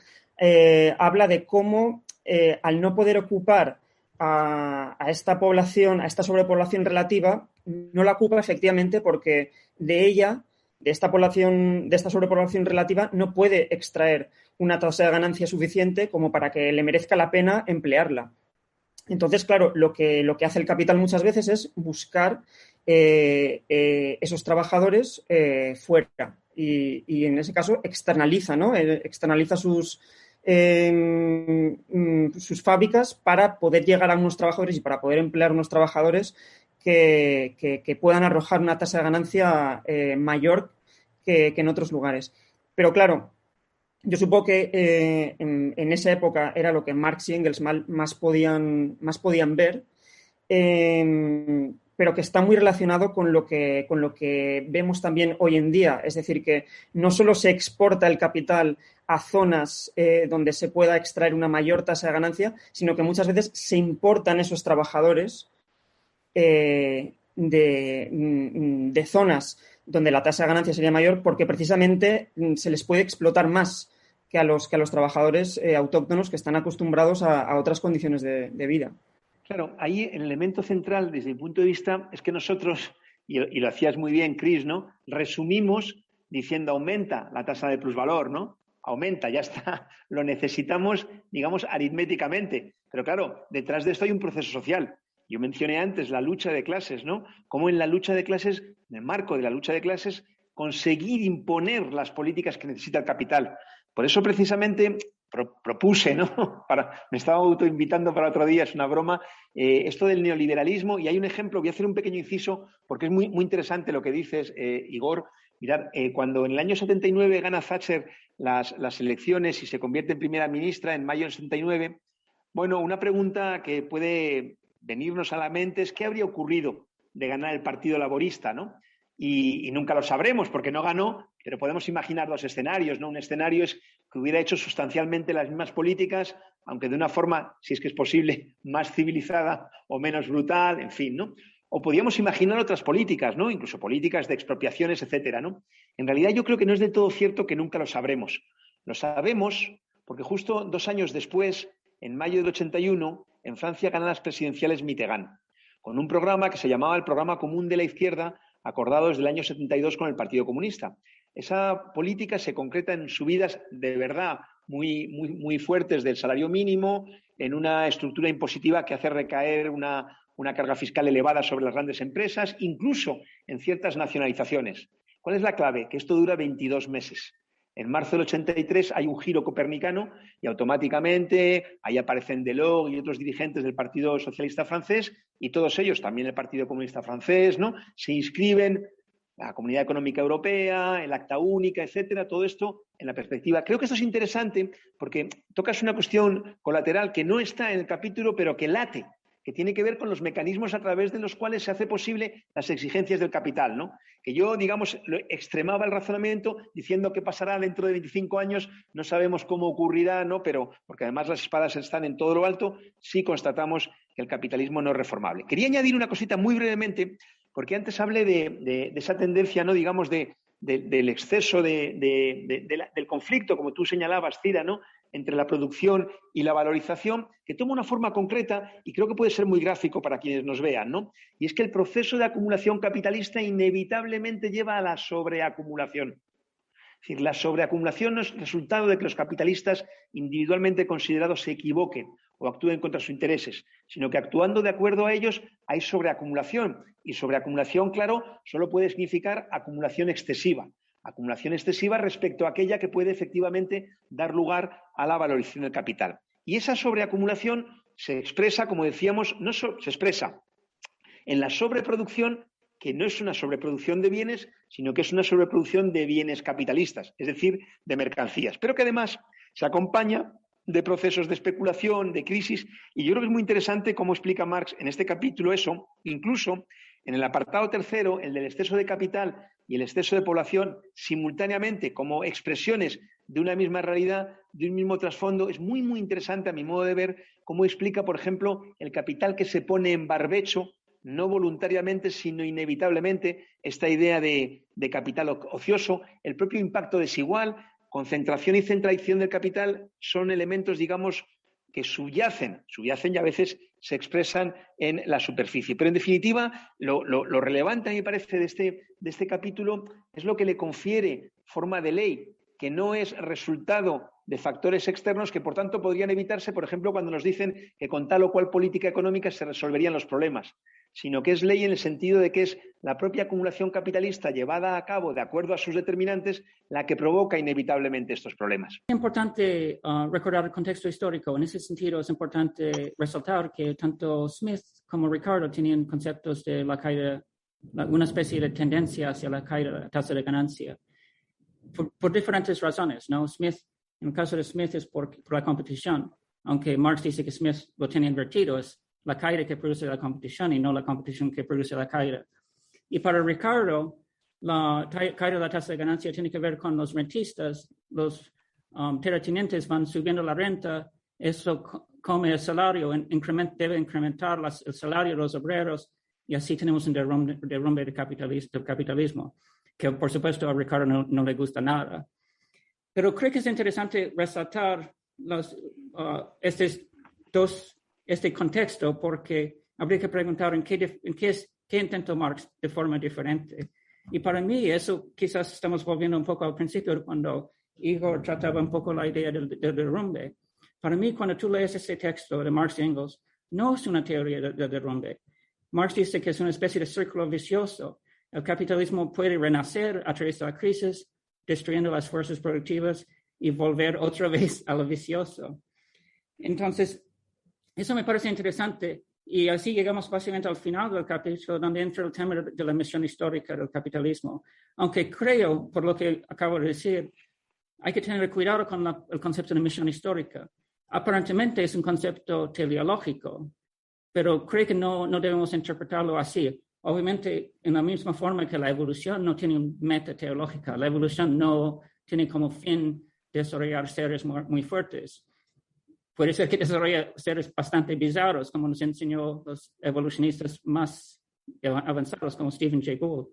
habla de cómo eh, al no poder ocupar a, esta población, a esta sobrepoblación relativa, no la ocupa efectivamente porque de ella, de esta población, de esta sobrepoblación relativa, no puede extraer una tasa de ganancia suficiente como para que le merezca la pena emplearla. Entonces, claro, lo que, lo que hace el capital muchas veces es buscar eh, eh, esos trabajadores fuera y, en ese caso externaliza, ¿no? externaliza sus, mm, sus fábricas para poder llegar a unos trabajadores y para poder emplear unos trabajadores que, puedan arrojar una tasa de ganancia mayor que, en otros lugares. Pero claro, yo supongo que en, esa época era lo que Marx y Engels más, podían, más podían ver. Em, pero que está muy relacionado con lo que, con lo que vemos también hoy en día. Es decir, que no solo se exporta el capital a zonas eh, donde se pueda extraer una mayor tasa de ganancia, sino que muchas veces se importan esos trabajadores eh, de, mm, de, zonas donde la tasa de ganancia sería mayor porque precisamente mm, se les puede explotar más que a los, que a los trabajadores eh, autóctonos que están acostumbrados a, otras condiciones de vida. Claro, ahí el elemento central desde mi punto de vista es que nosotros, y, lo hacías muy bien, Cris, ¿no? Resumimos diciendo aumenta la tasa de plusvalor, ¿no? Aumenta, ya está. Lo necesitamos, digamos, aritméticamente. Pero claro, detrás de esto hay un proceso social. Yo mencioné antes la lucha de clases, ¿no? Cómo en la lucha de clases, en el marco de la lucha de clases, conseguir imponer las políticas que necesita el capital. Por eso, precisamente, propuse, ¿no? Me estaba autoinvitando para otro día, es una broma, eh, esto del neoliberalismo, y hay un ejemplo, voy a hacer un pequeño inciso, porque es muy, muy interesante lo que dices, eh, Igor. Mirad, eh, cuando en el año 79 gana Thatcher las, elecciones y se convierte en primera ministra en mayo del 79, bueno, una pregunta que puede venirnos a la mente es qué habría ocurrido de ganar el Partido Laborista, ¿no? y, nunca lo sabremos porque no ganó, pero podemos imaginar dos escenarios, ¿no? Un escenario es que hubiera hecho sustancialmente las mismas políticas, aunque de una forma, si es que es posible, más civilizada o menos brutal, en fin, ¿no? O podríamos imaginar otras políticas, ¿no? Incluso políticas de expropiaciones, etcétera, ¿no? En realidad yo creo que no es de todo cierto que nunca lo sabremos. Lo sabemos porque justo dos años después, en mayo del 81, en Francia ganan las presidenciales Mitterrand, con un programa que se llamaba el Programa Común de la Izquierda, acordado desde el año 72 con el Partido Comunista. Esa política se concreta en subidas de verdad muy, muy, muy fuertes del salario mínimo, en una estructura impositiva que hace recaer una, una carga fiscal elevada sobre las grandes empresas, incluso en ciertas nacionalizaciones. ¿Cuál es la clave? Que esto dura 22 meses. En marzo del 83 hay un giro copernicano y automáticamente ahí aparecen Delors y otros dirigentes del Partido Socialista francés y todos ellos, también el Partido Comunista francés, ¿no? Se inscriben la Comunidad Económica Europea, el Acta Única, etcétera, todo esto en la perspectiva. Creo que esto es interesante porque tocas una cuestión colateral que no está en el capítulo, pero que late que tiene que ver con los mecanismos a través de los cuales se hace posible las exigencias del capital, ¿no? Que yo, digamos, extremaba el razonamiento diciendo que pasará dentro de 25 años, no sabemos cómo ocurrirá, ¿no? Pero, porque además las espadas están en todo lo alto, sí constatamos que el capitalismo no es reformable. Quería añadir una cosita muy brevemente, porque antes hablé de, esa tendencia, ¿no? Digamos, de, del exceso del conflicto, como tú señalabas, Cira, ¿no? Entre la producción y la valorización, que toma una forma concreta y creo que puede ser muy gráfico para quienes nos vean, ¿no? Y es que el proceso de acumulación capitalista inevitablemente lleva a la sobreacumulación. Es decir, la sobreacumulación no es resultado de que los capitalistas individualmente considerados se equivoquen o actúen contra sus intereses, sino que actuando de acuerdo a ellos hay sobreacumulación. Y sobreacumulación, claro, solo puede significar acumulación excesiva acumulación excesiva respecto a aquella que puede efectivamente dar lugar a la valorización del capital. Y esa sobreacumulación se expresa, como decíamos, no se expresa en la sobreproducción, que no es una sobreproducción de bienes, sino que es una sobreproducción de bienes capitalistas, es decir, de mercancías, pero que además se acompaña de procesos de especulación, de crisis, y yo creo que es muy interesante cómo explica Marx en este capítulo eso, incluso en el apartado tercero, el del exceso de capital y el exceso de población, simultáneamente como expresiones de una misma realidad, de un mismo trasfondo, es muy, muy interesante a mi modo de ver cómo explica, por ejemplo, el capital que se pone en barbecho, no voluntariamente, sino inevitablemente, esta idea de, capital ocioso, el propio impacto desigual, concentración y centralización del capital son elementos, digamos, que subyacen, subyacen y a veces se expresan en la superficie. Pero en definitiva, lo, relevante a mí me parece de este, de este capítulo es lo que le confiere forma de ley que no es resultado de factores externos que, por tanto, podrían evitarse, por ejemplo, cuando nos dicen que con tal o cual política económica se resolverían los problemas, sino que es ley en el sentido de que es la propia acumulación capitalista llevada a cabo de acuerdo a sus determinantes la que provoca inevitablemente estos problemas. Es importante uh, recordar el contexto histórico. En ese sentido, es importante resaltar que tanto Smith como Ricardo tenían conceptos de la caída, una especie de tendencia hacia la caída de la tasa de ganancia, por, por diferentes razones. ¿no? Smith en el caso de Smith es por, la competición, aunque Marx dice que Smith lo tiene invertido, es la caída que produce la competición y no la competición que produce la caída. Y para Ricardo, la caída de la tasa de ganancia tiene que ver con los rentistas, los um, terratenientes van subiendo la renta, eso come el salario, debe incrementar el salario de los obreros y así tenemos un derrumbe, del, capitalismo, que por supuesto a Ricardo no le gusta nada. Pero creo que es interesante resaltar uh, este, dos, este contexto porque habría que preguntar en qué, en qué, qué intentó Marx de forma diferente. Y para mí eso quizás estamos volviendo un poco al principio cuando Igor trataba un poco la idea del, derrumbe. Para mí, cuando tú lees este texto de Marx y Engels, no es una teoría del de derrumbe. Marx dice que es una especie de círculo vicioso. El capitalismo puede renacer a través de la crisis, destruyendo las fuerzas productivas y volver otra vez a lo vicioso. Entonces, eso me parece interesante y así llegamos básicamente al final del capítulo donde entra el tema de la misión histórica del capitalismo. Aunque creo, por lo que acabo de decir, hay que tener cuidado con el concepto de misión histórica. Aparentemente es un concepto teleológico, pero creo que no, no debemos interpretarlo así. Obviamente, en la misma forma que la evolución no tiene una meta teológica, la evolución no tiene como fin desarrollar seres muy, fuertes. Puede ser que desarrolle seres bastante bizarros, como nos enseñó los evolucionistas más avanzados, como Stephen Jay Gould.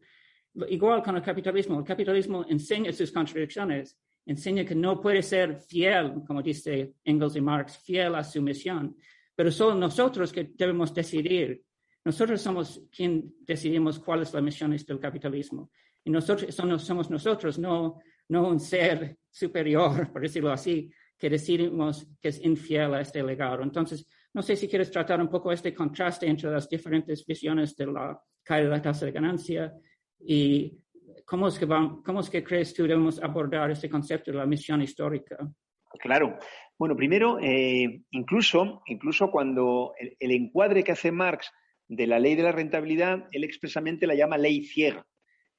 Igual con el capitalismo, el capitalismo enseña sus contradicciones, enseña que no puede ser fiel, como dice Engels y Marx, fiel a su misión, pero solo nosotros que debemos decidir nosotros somos quien decidimos cuál es la misión del capitalismo. Y nosotros somos nosotros, no, no un ser superior, por decirlo así, que decidimos que es infiel a este legado. Entonces, no sé si quieres tratar un poco este contraste entre las diferentes visiones de la caída de la tasa de ganancia y cómo es que, cómo es que crees tú debemos abordar este concepto de la misión histórica. Claro. Bueno, primero, eh, incluso, incluso cuando el, encuadre que hace Marx de la ley de la rentabilidad, él expresamente la llama ley ciega.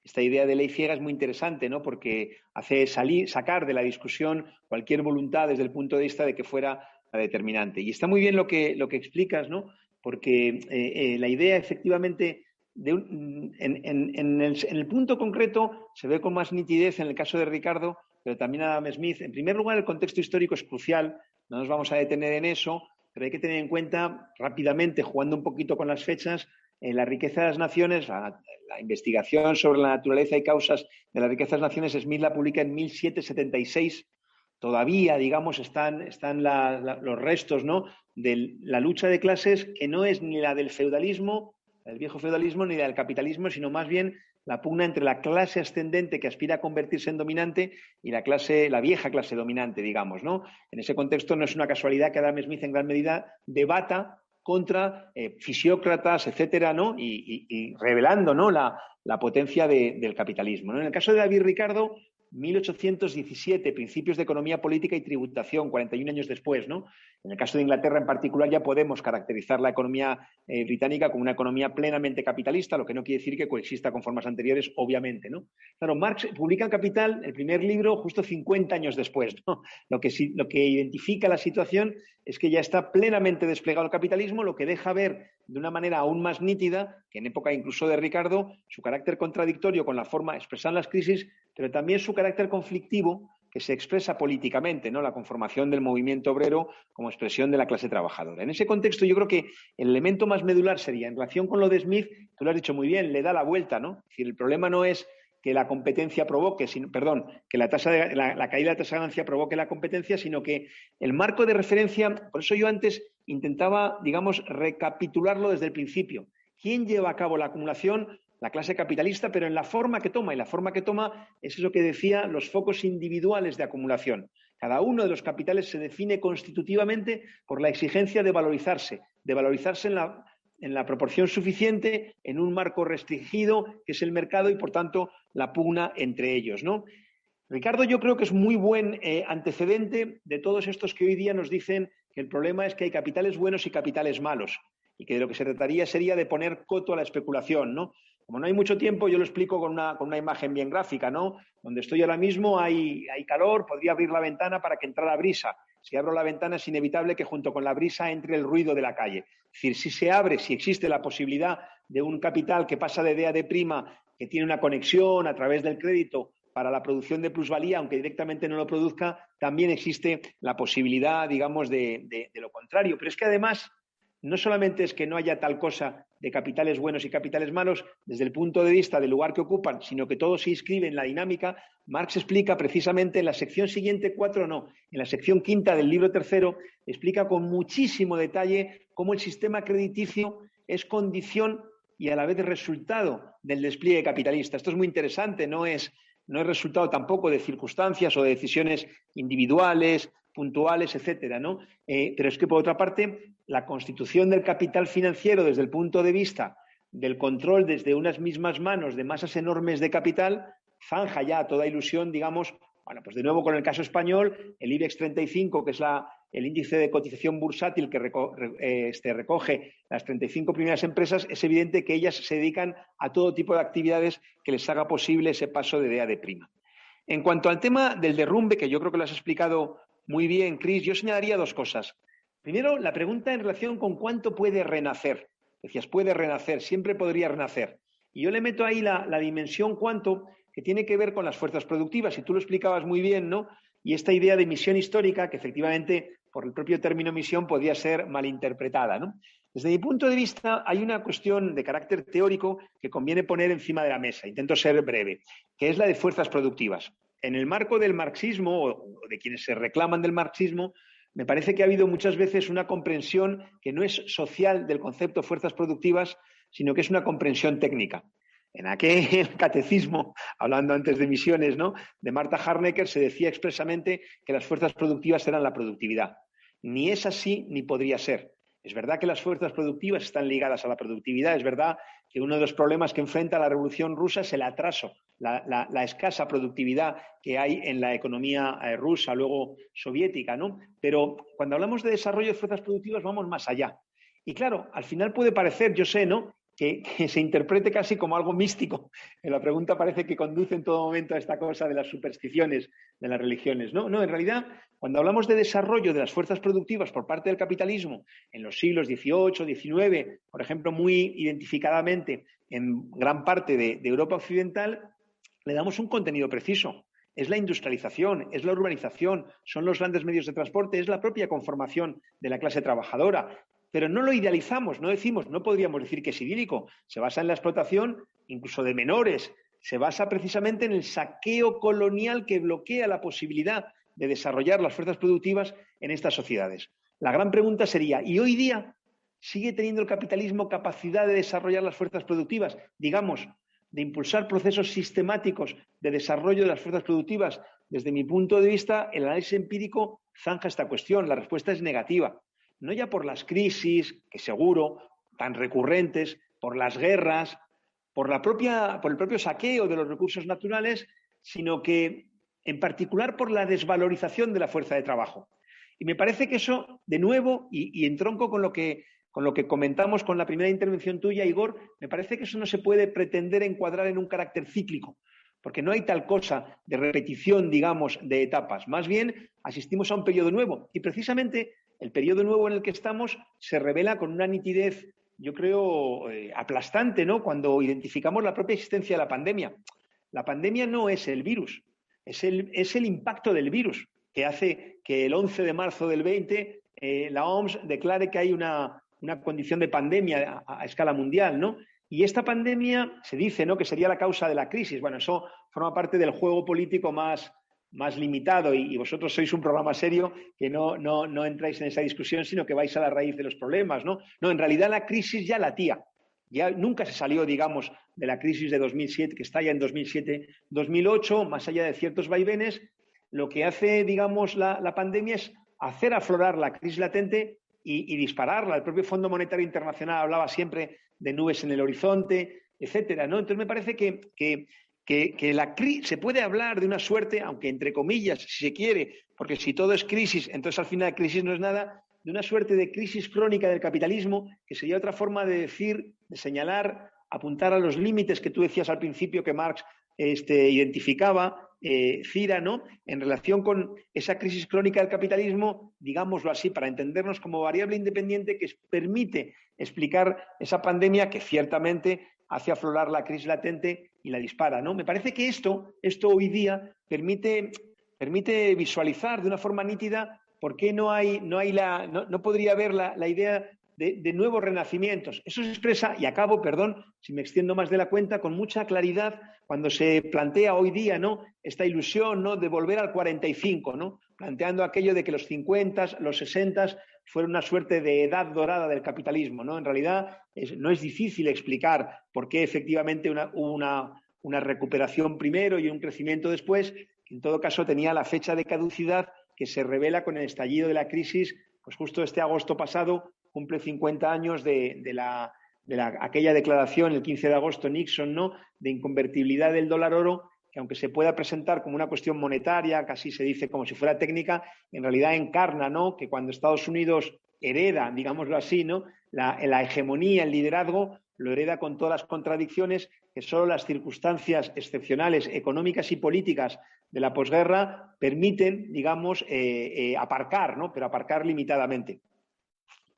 Esta idea de ley ciega es muy interesante, ¿no? Porque hace salir, sacar de la discusión cualquier voluntad desde el punto de vista de que fuera la determinante. Y está muy bien lo que, lo que explicas, ¿no? Porque eh, eh, la idea efectivamente de en, el, punto concreto se ve con más nitidez en el caso de Ricardo, pero también Adam Smith. En primer lugar, el contexto histórico es crucial, no nos vamos a detener en eso, pero hay que tener en cuenta rápidamente, jugando un poquito con las fechas, en eh, la riqueza de las naciones, la, investigación sobre la naturaleza y causas de la riqueza de las naciones, Smith la publica en 1776. Todavía, digamos, están, están los restos ¿no? de la lucha de clases, que no es ni la del feudalismo, el viejo feudalismo, ni la del capitalismo, sino más bien la pugna entre la clase ascendente que aspira a convertirse en dominante y la clase, la vieja clase dominante, digamos, ¿no? En ese contexto no es una casualidad que Adam Smith en gran medida debata contra eh, fisiócratas, etcétera, ¿no? Y, revelando, ¿no? La, potencia del capitalismo. En el caso de David Ricardo, 1817, principios de economía política y tributación, 41 años después, ¿no? En el caso de Inglaterra en particular ya podemos caracterizar la economía eh, británica como una economía plenamente capitalista, lo que no quiere decir que coexista con formas anteriores, obviamente, ¿no? Claro, Marx publica Capital el primer libro justo 50 años después, ¿no? Lo que, lo que identifica la situación es que ya está plenamente desplegado el capitalismo, lo que deja ver de una manera aún más nítida, que en época incluso de Ricardo, su carácter contradictorio con la forma expresada en las crisis, pero también su carácter conflictivo que se expresa políticamente, ¿no? La conformación del movimiento obrero como expresión de la clase trabajadora. En ese contexto, yo creo que el elemento más medular sería, en relación con lo de Smith, tú lo has dicho muy bien, le da la vuelta, ¿no? Es decir, el problema no es que la competencia provoque, sino, perdón, que la, tasa de, la, la, caída de la tasa de ganancia provoque la competencia, sino que el marco de referencia, por eso yo antes intentaba, digamos, recapitularlo desde el principio. ¿Quién lleva a cabo la acumulación? La clase capitalista, pero en la forma que toma. Y la forma que toma es eso que decía, los focos individuales de acumulación. Cada uno de los capitales se define constitutivamente por la exigencia de valorizarse, de valorizarse en la, en la proporción suficiente en un marco restringido, que es el mercado, y por tanto la pugna entre ellos. ¿no? Ricardo, yo creo que es muy buen eh, antecedente de todos estos que hoy día nos dicen que el problema es que hay capitales buenos y capitales malos, y que de lo que se trataría sería de poner coto a la especulación, ¿no? Como no hay mucho tiempo, yo lo explico con una, con una imagen bien gráfica, ¿no? Donde estoy ahora mismo hay, hay calor, podría abrir la ventana para que entrara brisa. Si abro la ventana es inevitable que junto con la brisa entre el ruido de la calle. Es decir, si se abre, si existe la posibilidad de un capital que pasa de DEA de prima, que tiene una conexión a través del crédito para la producción de plusvalía, aunque directamente no lo produzca, también existe la posibilidad, digamos, de, de lo contrario. Pero es que además no solamente es que no haya tal cosa de capitales buenos y capitales malos desde el punto de vista del lugar que ocupan, sino que todo se inscribe en la dinámica, Marx explica precisamente en la sección siguiente, cuatro no, en la sección quinta del libro tercero, explica con muchísimo detalle cómo el sistema crediticio es condición y a la vez resultado del despliegue capitalista. Esto es muy interesante, no es, no es resultado tampoco de circunstancias o de decisiones individuales, puntuales, etcétera, ¿no? Eh, pero es que, por otra parte, la constitución del capital financiero desde el punto de vista del control desde unas mismas manos de masas enormes de capital zanja ya toda ilusión, digamos, bueno, pues de nuevo con el caso español, el IBEX 35, que es la, el índice de cotización bursátil que eh, este, recoge las 35 primeras empresas, es evidente que ellas se dedican a todo tipo de actividades que les haga posible ese paso de idea de prima. En cuanto al tema del derrumbe, que yo creo que lo has explicado muy bien, Cris, yo señalaría dos cosas. Primero, la pregunta en relación con cuánto puede renacer. Decías, puede renacer, siempre podría renacer. Y yo le meto ahí la, dimensión cuánto que tiene que ver con las fuerzas productivas, y tú lo explicabas muy bien, ¿no? Y esta idea de misión histórica, que efectivamente, por el propio término misión, podría ser malinterpretada, ¿no? Desde mi punto de vista, hay una cuestión de carácter teórico que conviene poner encima de la mesa. Intento ser breve, que es la de fuerzas productivas. En el marco del marxismo, o de quienes se reclaman del marxismo, me parece que ha habido muchas veces una comprensión que no es social del concepto fuerzas productivas, sino que es una comprensión técnica. En aquel catecismo, hablando antes de misiones, ¿no? de Marta Harnecker, se decía expresamente que las fuerzas productivas eran la productividad. Ni es así ni podría ser. Es verdad que las fuerzas productivas están ligadas a la productividad, es verdad que uno de los problemas que enfrenta la revolución rusa es el atraso, la, escasa productividad que hay en la economía eh, rusa, luego soviética, ¿no? Pero cuando hablamos de desarrollo de fuerzas productivas vamos más allá. Y claro, al final puede parecer, yo sé, ¿no? Que, se interprete casi como algo místico. La pregunta parece que conduce en todo momento a esta cosa de las supersticiones de las religiones. No, no, en realidad, cuando hablamos de desarrollo de las fuerzas productivas por parte del capitalismo en los siglos XVIII, XIX, por ejemplo, muy identificadamente en gran parte de Europa Occidental, le damos un contenido preciso es la industrialización, es la urbanización, son los grandes medios de transporte, es la propia conformación de la clase trabajadora, pero no lo idealizamos, no decimos, no podríamos decir que es idílico, se basa en la explotación incluso de menores, se basa precisamente en el saqueo colonial que bloquea la posibilidad de desarrollar las fuerzas productivas en estas sociedades. La gran pregunta sería, ¿y hoy día sigue teniendo el capitalismo capacidad de desarrollar las fuerzas productivas? Digamos, de impulsar procesos sistemáticos de desarrollo de las fuerzas productivas. Desde mi punto de vista, el análisis empírico zanja esta cuestión. La respuesta es negativa no ya por las crisis, que seguro, tan recurrentes, por las guerras, por, la propia, por el propio saqueo de los recursos naturales, sino que en particular por la desvalorización de la fuerza de trabajo. Y me parece que eso, de nuevo, y, en tronco con lo, que, con lo que comentamos con la primera intervención tuya, Igor, me parece que eso no se puede pretender encuadrar en un carácter cíclico, porque no hay tal cosa de repetición, digamos, de etapas. Más bien, asistimos a un periodo nuevo. Y precisamente el periodo nuevo en el que estamos se revela con una nitidez, yo creo, eh, aplastante, ¿no? Cuando identificamos la propia existencia de la pandemia. La pandemia no es el virus, es el, es el impacto del virus que hace que el 11 de marzo del 20 eh, la OMS declare que hay una, condición de pandemia a, a, escala mundial, ¿no? Y esta pandemia se dice, ¿no? Que sería la causa de la crisis. Bueno, eso forma parte del juego político más, más limitado y, vosotros sois un programa serio que no, no, no, entráis en esa discusión, sino que vais a la raíz de los problemas, ¿no? No, en realidad la crisis ya la tía. Ya nunca se salió, digamos, de la crisis de 2007, que está ya en 2007-2008, más allá de ciertos vaivenes, lo que hace, digamos, la, pandemia es hacer aflorar la crisis latente y, dispararla. El propio Fondo Monetario Internacional hablaba siempre de nubes en el horizonte, etcétera, ¿no? Entonces me parece que, que, la se puede hablar de una suerte, aunque entre comillas, si se quiere, porque si todo es crisis, entonces al final crisis no es nada, de una suerte de crisis crónica del capitalismo, que sería otra forma de decir, de señalar, apuntar a los límites que tú decías al principio que Marx este, identificaba, eh, Cira, ¿no? En relación con esa crisis crónica del capitalismo, digámoslo así, para entendernos como variable independiente que permite explicar esa pandemia que ciertamente hace aflorar la crisis latente y la dispara, ¿no? Me parece que esto, esto hoy día permite, permite visualizar de una forma nítida por qué no hay, no hay la, no, podría haber la, la idea de, nuevos renacimientos. Eso se expresa, y acabo, perdón, si me extiendo más de la cuenta, con mucha claridad cuando se plantea hoy día ¿no? esta ilusión ¿no? de volver al 45, ¿no? planteando aquello de que los 50, los 60 fueron una suerte de edad dorada del capitalismo. ¿no? En realidad no es difícil explicar por qué efectivamente hubo una, una recuperación primero y un crecimiento después, en todo caso tenía la fecha de caducidad que se revela con el estallido de la crisis, pues justo este agosto pasado, cumple 50 años de, la, aquella declaración el 15 de agosto Nixon, ¿no? De inconvertibilidad del dólar oro, que aunque se pueda presentar como una cuestión monetaria, casi se dice como si fuera técnica, en realidad encarna, ¿no? Que cuando Estados Unidos hereda, digámoslo así, ¿no? La, hegemonía, el liderazgo, lo hereda con todas las contradicciones que solo las circunstancias excepcionales económicas y políticas de la posguerra permiten, digamos, eh, eh, aparcar, ¿no? Pero aparcar limitadamente.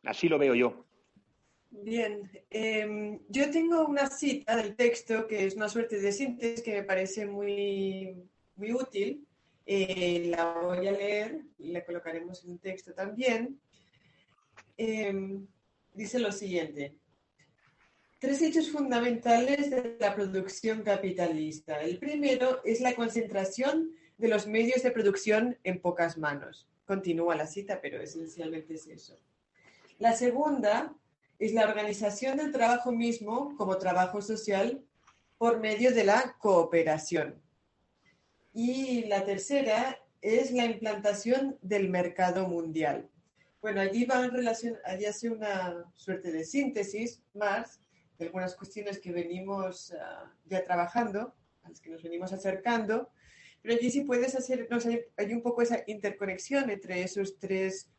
Así lo veo yo. Bien, em, yo tengo una cita del texto que es una suerte de síntesis que me parece muy, muy útil. Eh, la voy a leer y la colocaremos en un texto también. Em, dice lo siguiente. Tres hechos fundamentales de la producción capitalista. El primero es la concentración de los medios de producción en pocas manos. Continúa la cita, pero esencialmente es eso. La segunda es la organización del trabajo mismo como trabajo social por medio de la cooperación. Y la tercera es la implantación del mercado mundial. Bueno, allí va en relación, allí hace una suerte de síntesis más de algunas cuestiones que venimos ah, ya trabajando, a las que nos venimos acercando, pero allí sí puedes hacer, no sé, hay un poco esa interconexión entre esos tres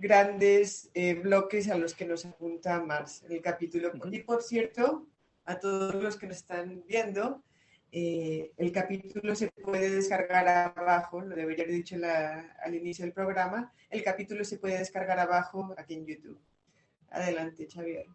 grandes eh, bloques a los que nos apunta Marx en el capítulo. Y por cierto, a todos los que nos están viendo, eh, el capítulo se puede descargar abajo, lo debería haber dicho al inicio del programa, el capítulo se puede descargar abajo aquí en YouTube. Adelante, Xavier.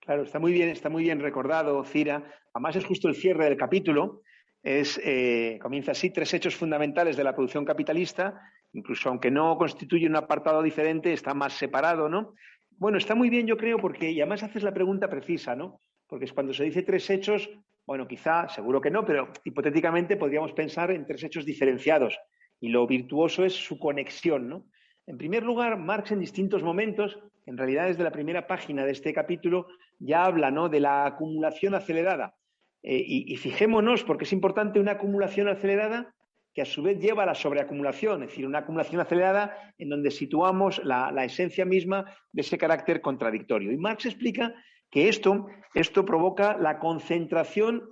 Claro, está muy bien, está muy bien recordado, Cira. Además es justo el cierre del capítulo. Es, eh, comienza así, tres hechos fundamentales de la producción capitalista incluso aunque no constituye un apartado diferente, está más separado, ¿no? Bueno, está muy bien, yo creo, porque y además haces la pregunta precisa, ¿no? Porque es cuando se dice tres hechos, bueno, quizá, seguro que no, pero hipotéticamente podríamos pensar en tres hechos diferenciados. Y lo virtuoso es su conexión, ¿no? En primer lugar, Marx en distintos momentos, en realidad desde la primera página de este capítulo, ya habla ¿no? de la acumulación acelerada. Eh, y, y, fijémonos, porque es importante una acumulación acelerada que a su vez lleva a la sobreacumulación, es decir, una acumulación acelerada en donde situamos la, esencia misma de ese carácter contradictorio. Y Marx explica que esto, esto provoca la concentración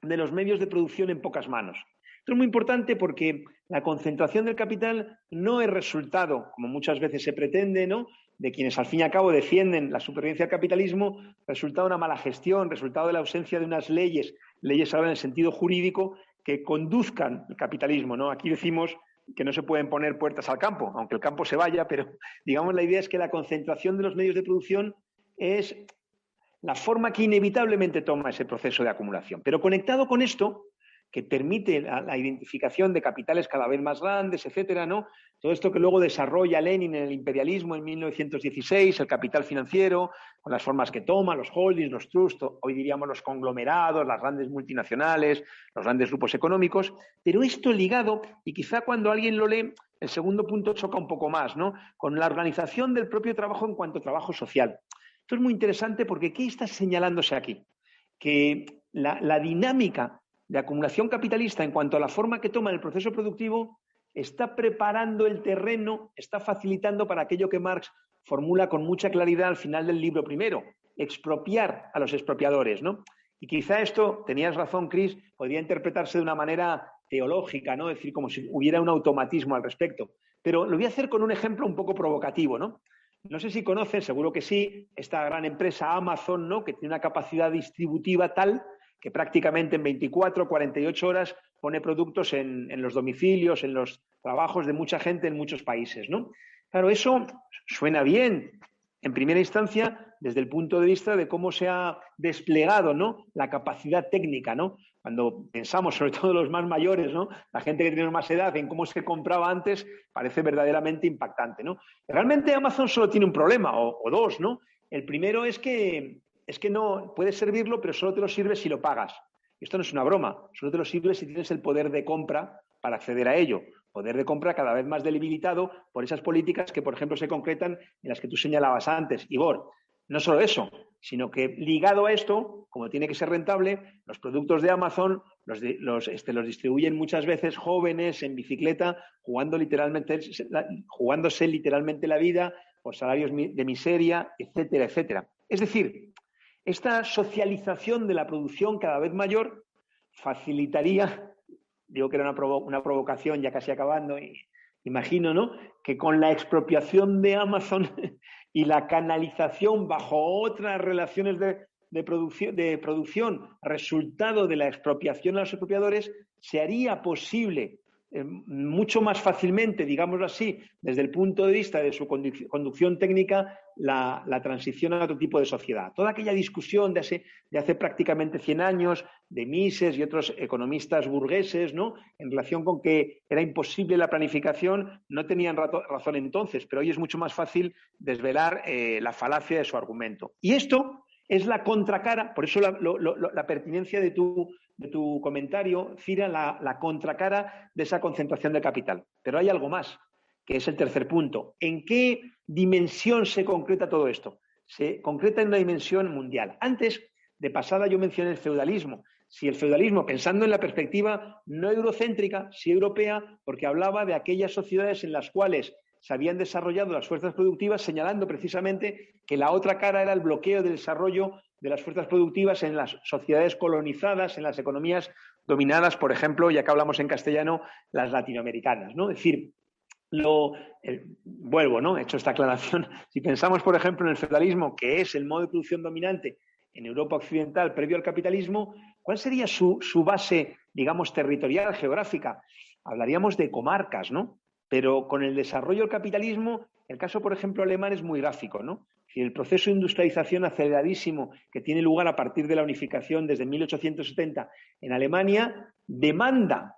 de los medios de producción en pocas manos. Esto es muy importante porque la concentración del capital no es resultado, como muchas veces se pretende, ¿no? de quienes al fin y al cabo defienden la supervivencia del capitalismo, resultado de una mala gestión, resultado de la ausencia de unas leyes, leyes ahora en el sentido jurídico, que conduzcan el capitalismo, ¿no? Aquí decimos que no se pueden poner puertas al campo, aunque el campo se vaya, pero digamos la idea es que la concentración de los medios de producción es la forma que inevitablemente toma ese proceso de acumulación. Pero conectado con esto, que permite la, identificación de capitales cada vez más grandes, etcétera, ¿no? Todo esto que luego desarrolla Lenin en el imperialismo en 1916, el capital financiero, con las formas que toma, los holdings, los trusts, hoy diríamos los conglomerados, las grandes multinacionales, los grandes grupos económicos, pero esto ligado, y quizá cuando alguien lo lee, el segundo punto choca un poco más, ¿no? Con la organización del propio trabajo en cuanto a trabajo social. Esto es muy interesante porque ¿qué está señalándose aquí? que la, dinámica de acumulación capitalista en cuanto a la forma que toma el proceso productivo está preparando el terreno, está facilitando para aquello que Marx formula con mucha claridad al final del libro primero, expropiar a los expropiadores, ¿no? Y quizá esto, tenías razón, Chris, podría interpretarse de una manera teológica, ¿no? Es decir, como si hubiera un automatismo al respecto. Pero lo voy a hacer con un ejemplo un poco provocativo, ¿no? No sé si conoces, seguro que sí, esta gran empresa Amazon, ¿no? Que tiene una capacidad distributiva tal que prácticamente en 24, 48 horas pone productos en, los domicilios, en los trabajos de mucha gente en muchos países, ¿no? Claro, eso suena bien, en primera instancia, desde el punto de vista de cómo se ha desplegado ¿no? la capacidad técnica, ¿no? Cuando pensamos, sobre todo los más mayores, ¿no? La gente que tiene más edad, en cómo se compraba antes, parece verdaderamente impactante, ¿no? Realmente Amazon solo tiene un problema, o, o dos, ¿no? El primero es que, es que no puedes servirlo, pero solo te lo sirve si lo pagas. Esto no es una broma, solo te lo sirve si tienes el poder de compra para acceder a ello poder de compra cada vez más debilitado por esas políticas que, por ejemplo, se concretan en las que tú señalabas antes. Igor, no solo eso, sino que ligado a esto, como tiene que ser rentable, los productos de Amazon los, este, los distribuyen muchas veces jóvenes en bicicleta, jugando literalmente, jugándose literalmente la vida por salarios de miseria, etcétera, etcétera. Es decir, esta socialización de la producción cada vez mayor facilitaría digo que era una, provocación ya casi acabando, y imagino, ¿no? Que con la expropiación de Amazon y la canalización bajo otras relaciones de, de, producción, de producción, resultado de la expropiación a los expropiadores, se haría posible eh, mucho más fácilmente, digámoslo así, desde el punto de vista de su conducción técnica, la, transición a otro tipo de sociedad. Toda aquella discusión de hace, prácticamente 100 años de Mises y otros economistas burgueses, ¿no? En relación con que era imposible la planificación, no tenían razón entonces, pero hoy es mucho más fácil desvelar eh, la falacia de su argumento. Y esto es la contracara, por eso la, pertinencia de tu, de tu, comentario, Cira, la, contracara de esa concentración de capital. Pero hay algo más, que es el tercer punto. ¿En qué dimensión se concreta todo esto? Se concreta en una dimensión mundial. Antes, de pasada, yo mencioné el feudalismo. Si el feudalismo, pensando en la perspectiva no eurocéntrica, sí europea, porque hablaba de aquellas sociedades en las cuales se habían desarrollado las fuerzas productivas, señalando precisamente que la otra cara era el bloqueo del desarrollo de las fuerzas productivas en las sociedades colonizadas, en las economías dominadas, por ejemplo, ya que hablamos en castellano, las latinoamericanas. ¿no? Es decir, lo, vuelvo, ¿no? He hecho esta aclaración. Si pensamos, por ejemplo, en el feudalismo, que es el modo de producción dominante en Europa occidental previo al capitalismo, ¿cuál sería su, su base, digamos, territorial, geográfica? Hablaríamos de comarcas, ¿no? Pero con el desarrollo del capitalismo, el caso, por ejemplo, alemán es muy gráfico, ¿no? Si el proceso de industrialización aceleradísimo que tiene lugar a partir de la unificación desde 1870 en Alemania demanda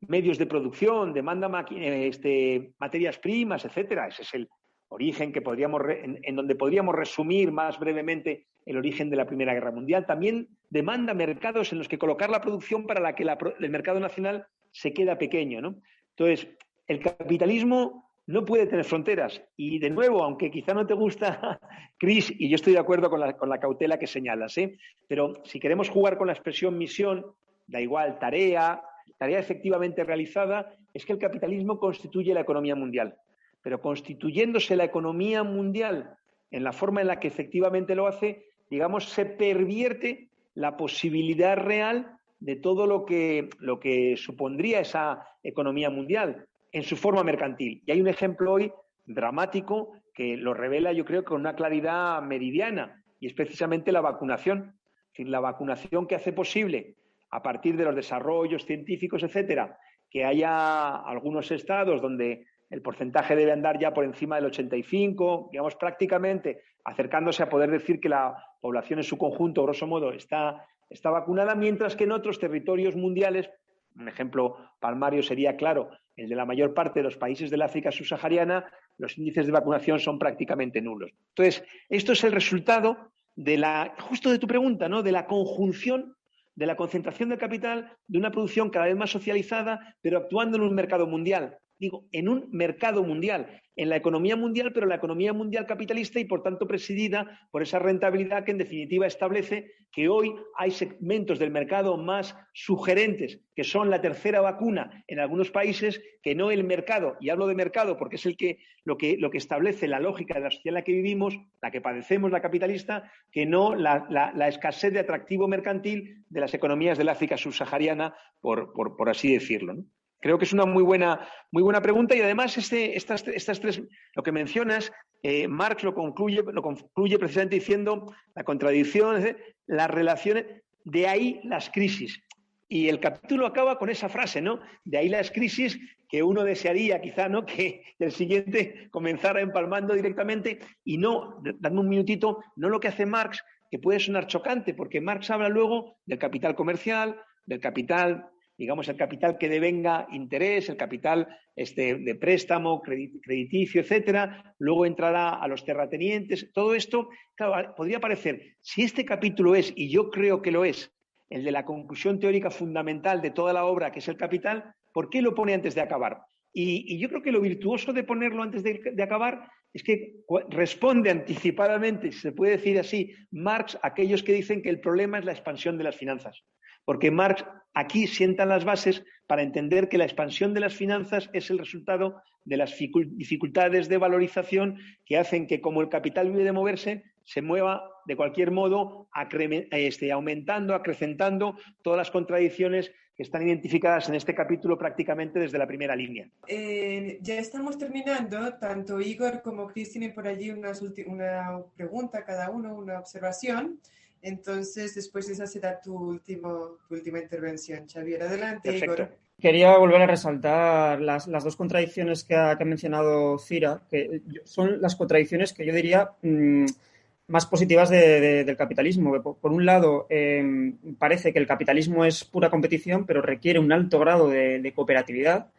medios de producción, demanda este, materias primas, etcétera. Ese es el origen que podríamos en, donde podríamos resumir más brevemente el origen de la Primera Guerra Mundial. También demanda mercados en los que colocar la producción para la que el mercado nacional se queda pequeño, ¿no? Entonces, el capitalismo no puede tener fronteras. Y de nuevo, aunque quizá no te gusta, Cris, y yo estoy de acuerdo con la, cautela que señalas, ¿eh? pero si queremos jugar con la expresión misión, da igual, tarea, tarea efectivamente realizada, es que el capitalismo constituye la economía mundial. Pero constituyéndose la economía mundial en la forma en la que efectivamente lo hace, digamos, se pervierte la posibilidad real de todo lo que, lo que supondría esa economía mundial en su forma mercantil. Y hay un ejemplo hoy dramático que lo revela, yo creo, con una claridad meridiana, y es precisamente la vacunación. La vacunación que hace posible, a partir de los desarrollos científicos, etcétera, que haya algunos estados donde el porcentaje debe andar ya por encima del 85, digamos, prácticamente acercándose a poder decir que la población en su conjunto, grosso modo, está, está vacunada, mientras que en otros territorios mundiales, un ejemplo palmario sería, claro, el de la mayor parte de los países del África subsahariana, los índices de vacunación son prácticamente nulos. Entonces, esto es el resultado de la, justo de tu pregunta, ¿no? De la conjunción de la concentración de capital, de una producción cada vez más socializada, pero actuando en un mercado mundial. Digo, en un mercado mundial, en la economía mundial, pero la economía mundial capitalista y por tanto presidida por esa rentabilidad que en definitiva establece que hoy hay segmentos del mercado más sugerentes, que son la tercera vacuna en algunos países, que no el mercado, y hablo de mercado porque es el que lo que, lo que establece la lógica de la sociedad en la que vivimos, la que padecemos, la capitalista, que no la, la, escasez de atractivo mercantil de las economías del África subsahariana, por, por, por así decirlo. Creo que es una muy buena, muy buena pregunta y además este, estas, estas tres, lo que mencionas, eh, Marx lo concluye, lo concluye precisamente diciendo la contradicción, las relaciones, de ahí las crisis. Y el capítulo acaba con esa frase, ¿no? De ahí las crisis que uno desearía quizá, ¿no? Que el siguiente comenzara empalmando directamente y no, dando un minutito, no lo que hace Marx, que puede sonar chocante, porque Marx habla luego del capital comercial, del capital digamos, el capital que devenga interés, el capital este, de préstamo, crediticio, etcétera, luego entrará a los terratenientes, todo esto, claro, podría parecer, si este capítulo es, y yo creo que lo es, el de la conclusión teórica fundamental de toda la obra, que es el capital, ¿por qué lo pone antes de acabar? Y, yo creo que lo virtuoso de ponerlo antes de, de acabar es que responde anticipadamente, si se puede decir así, Marx a aquellos que dicen que el problema es la expansión de las finanzas porque Marx aquí sienta las bases para entender que la expansión de las finanzas es el resultado de las dificultades de valorización que hacen que, como el capital vive de moverse, se mueva de cualquier modo este, aumentando, acrecentando todas las contradicciones que están identificadas en este capítulo prácticamente desde la primera línea. Eh, ya estamos terminando, tanto Igor como Cris tienen por allí una pregunta cada uno, una observación. Entonces, después esa será tu, último, última intervención. Xavier, adelante, Igor. Quería volver a resaltar las, dos contradicciones que ha, mencionado Cira, que son las contradicciones que yo diría mm, más positivas del capitalismo. Por, un lado, em, parece que el capitalismo es pura competición, pero requiere un alto grado de, cooperatividad,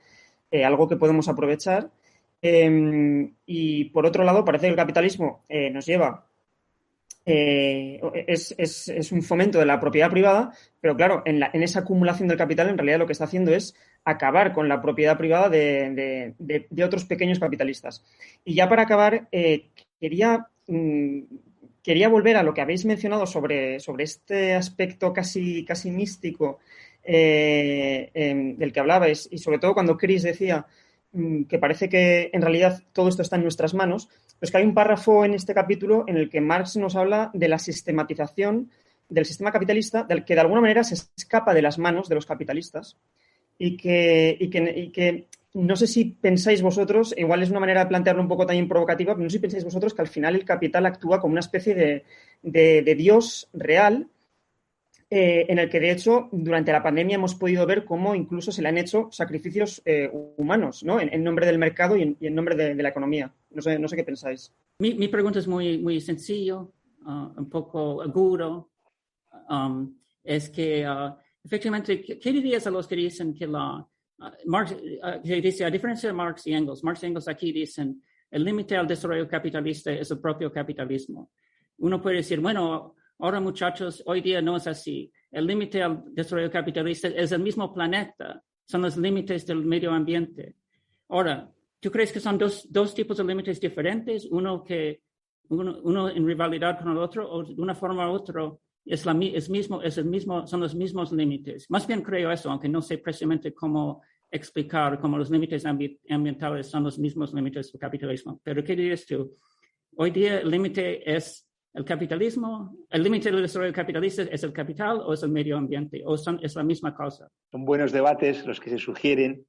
eh, algo que podemos aprovechar. Em, y por otro lado, parece que el capitalismo eh, nos lleva eh, es, un fomento de la propiedad privada, pero claro, en, esa acumulación del capital en realidad lo que está haciendo es acabar con la propiedad privada de, otros pequeños capitalistas. Y ya para acabar, eh, quería, mm, quería volver a lo que habéis mencionado sobre, sobre este aspecto casi, casi místico eh, em, del que hablabais, y sobre todo cuando Chris decía que parece que en realidad todo esto está en nuestras manos es que hay un párrafo en este capítulo en el que Marx nos habla de la sistematización del sistema capitalista, del que de alguna manera se escapa de las manos de los capitalistas y que, que, no sé si pensáis vosotros, igual es una manera de plantearlo un poco también provocativa, pero no sé si pensáis vosotros que al final el capital actúa como una especie de Dios real eh, en el que de hecho durante la pandemia hemos podido ver cómo incluso se le han hecho sacrificios eh, humanos, ¿no? En, nombre del mercado y en, nombre de, la economía. No sé, no sé qué pensáis. Mi, pregunta es muy, muy sencillo, uh, un poco agudo. Um, es que uh, efectivamente, ¿qué dirías a los que dicen que la uh, Marx, dice, a diferencia de Marx y Engels, Marx y Engels aquí dicen el límite al desarrollo capitalista es el propio capitalismo. Uno puede decir, bueno, Ahora, muchachos, hoy día no es así. El límite al desarrollo capitalista es el mismo planeta, son los límites del medio ambiente. Ahora, ¿tú crees que son dos, dos tipos de límites diferentes? Uno que uno, en rivalidad con el otro o de una forma u otra es, la, es, mismo, es el mismo, son los mismos límites. Más bien creo eso, aunque no sé precisamente cómo explicar cómo los límites ambientales son los mismos límites del capitalismo. Pero ¿qué dirías tú? Hoy día el límite es el capitalismo, el límite del desarrollo capitalista es el capital o es el medio ambiente, o son, es la misma cosa. Son buenos debates los que se sugieren.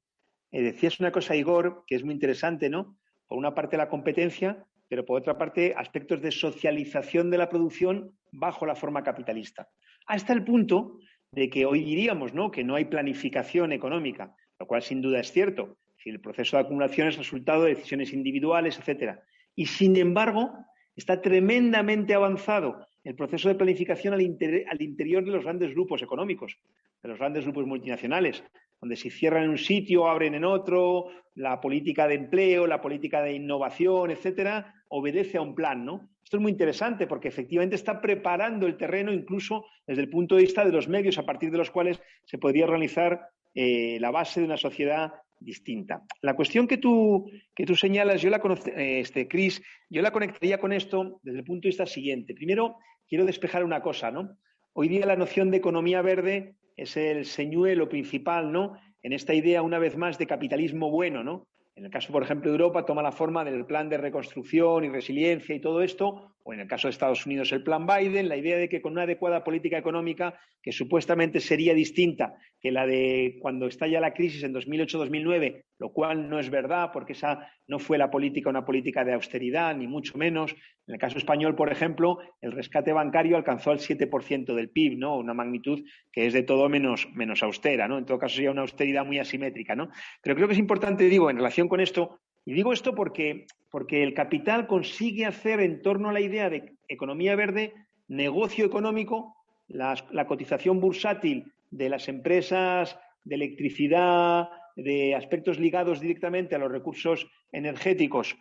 Eh, decías una cosa, Igor, que es muy interesante, ¿no? Por una parte la competencia, pero por otra parte aspectos de socialización de la producción bajo la forma capitalista. Hasta el punto de que hoy diríamos ¿no? que no hay planificación económica, lo cual sin duda es cierto. Si el proceso de acumulación es resultado de decisiones individuales, etcétera. Y sin embargo, Está tremendamente avanzado el proceso de planificación al, interior de los grandes grupos económicos, de los grandes grupos multinacionales, donde si cierran en un sitio, abren en otro, la política de empleo, la política de innovación, etcétera, obedece a un plan, ¿no? Esto es muy interesante porque efectivamente está preparando el terreno incluso desde el punto de vista de los medios a partir de los cuales se podría realizar eh, la base de una sociedad distinta. La cuestión que tú, que tú señalas, yo la eh, este, Chris, yo la conectaría con esto desde el punto de vista siguiente. Primero, quiero despejar una cosa, ¿no? Hoy día la noción de economía verde es el señuelo principal, ¿no? En esta idea, una vez más, de capitalismo bueno, ¿no? En el caso, por ejemplo, de Europa, toma la forma del plan de reconstrucción y resiliencia y todo esto, o en el caso de Estados Unidos, el plan Biden, la idea de que con una adecuada política económica, que supuestamente sería distinta que la de cuando estalla la crisis en 2008-2009, lo cual no es verdad, porque esa no fue la política, una política de austeridad, ni mucho menos. En el caso español, por ejemplo, el rescate bancario alcanzó el 7% del PIB, ¿no? Una magnitud que es de todo menos, menos austera, ¿no? En todo caso, sería una austeridad muy asimétrica, ¿no? Pero creo que es importante, digo, en relación con esto, y digo esto porque, porque el capital consigue hacer en torno a la idea de economía verde negocio económico, la cotización bursátil de las empresas de electricidad, de aspectos ligados directamente a los recursos energéticos,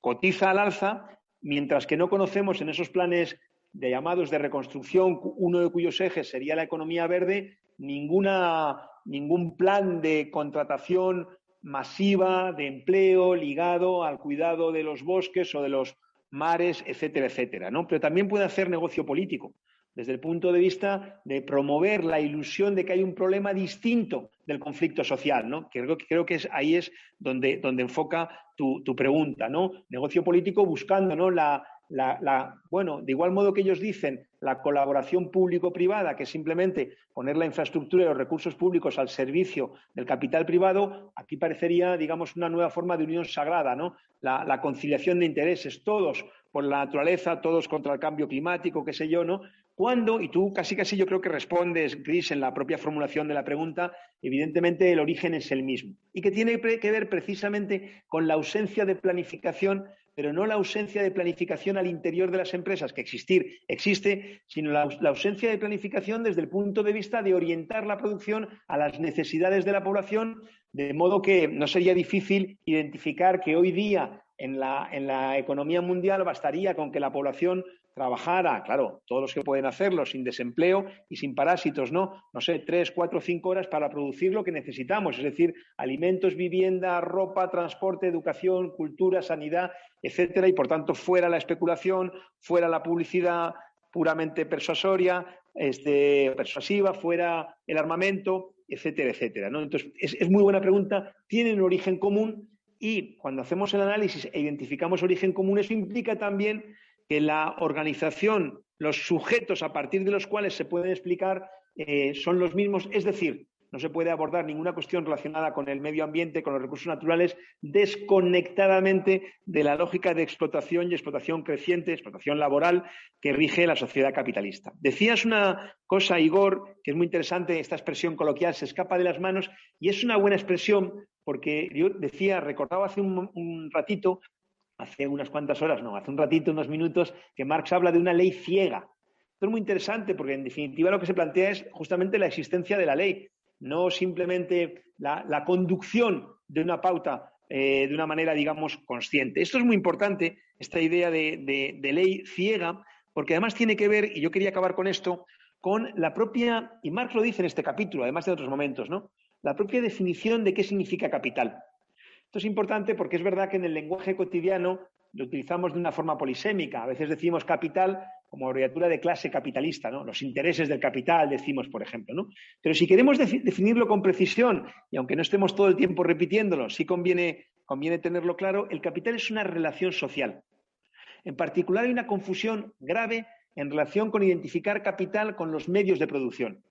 cotiza al alza, mientras que no conocemos en esos planes de llamados de reconstrucción, uno de cuyos ejes sería la economía verde, ninguna, ningún plan de contratación masiva de empleo ligado al cuidado de los bosques o de los mares, etcétera, etcétera. ¿no? Pero también puede hacer negocio político desde el punto de vista de promover la ilusión de que hay un problema distinto del conflicto social, ¿no? Creo, creo que ahí es donde, donde enfoca tu, pregunta, ¿no? Negocio político buscando, ¿no? La, la, bueno, de igual modo que ellos dicen la colaboración público-privada, que es simplemente poner la infraestructura y los recursos públicos al servicio del capital privado, aquí parecería, digamos, una nueva forma de unión sagrada, ¿no? La conciliación de intereses, todos por la naturaleza, todos contra el cambio climático, qué sé yo, ¿no? ¿Cuándo? Y tú casi casi yo creo que respondes, Gris, en la propia formulación de la pregunta, evidentemente el origen es el mismo. Y que tiene que ver precisamente con la ausencia de planificación, pero no la ausencia de planificación al interior de las empresas, que existir existe, sino la, la ausencia de planificación desde el punto de vista de orientar la producción a las necesidades de la población, de modo que no sería difícil identificar que hoy día en la, en la, economía mundial bastaría con que la población trabajara, claro, todos los que pueden hacerlo, sin desempleo y sin parásitos, ¿no? No sé, tres, cuatro, cinco horas para producir lo que necesitamos, es decir, alimentos, vivienda, ropa, transporte, educación, cultura, sanidad, etcétera, y por tanto fuera la especulación, fuera la publicidad puramente persuasoria, este, persuasiva, fuera el armamento, etcétera, etcétera. ¿no? Entonces, es, es muy buena pregunta, tienen origen común y cuando hacemos el análisis e identificamos origen común, eso implica también que la organización, los sujetos a partir de los cuales se pueden explicar eh, son los mismos, es decir, no se puede abordar ninguna cuestión relacionada con el medio ambiente, con los recursos naturales, desconectadamente de la lógica de explotación y explotación creciente, explotación laboral que rige la sociedad capitalista. Decías una cosa, Igor, que es muy interesante, esta expresión coloquial se escapa de las manos y es una buena expresión porque yo decía, recordaba hace un ratito hace unas cuantas horas, no, hace un ratito, unos minutos, que Marx habla de una ley ciega. Esto es muy interesante porque, en definitiva, lo que se plantea es justamente la existencia de la ley, no simplemente la, conducción de una pauta eh, de una manera, digamos, consciente. Esto es muy importante, esta idea de, de ley ciega, porque además tiene que ver, y yo quería acabar con esto, con la propia, y Marx lo dice en este capítulo, además de otros momentos, ¿no? La propia definición de qué significa capital. Esto es importante porque es verdad que en el lenguaje cotidiano lo utilizamos de una forma polisémica. A veces decimos capital como abreviatura de clase capitalista, ¿no? Los intereses del capital, decimos, por ejemplo, ¿no? Pero si queremos definirlo con precisión, y aunque no estemos todo el tiempo repitiéndolo, sí conviene, conviene tenerlo claro, el capital es una relación social. En particular hay una confusión grave en relación con identificar capital con los medios de producción.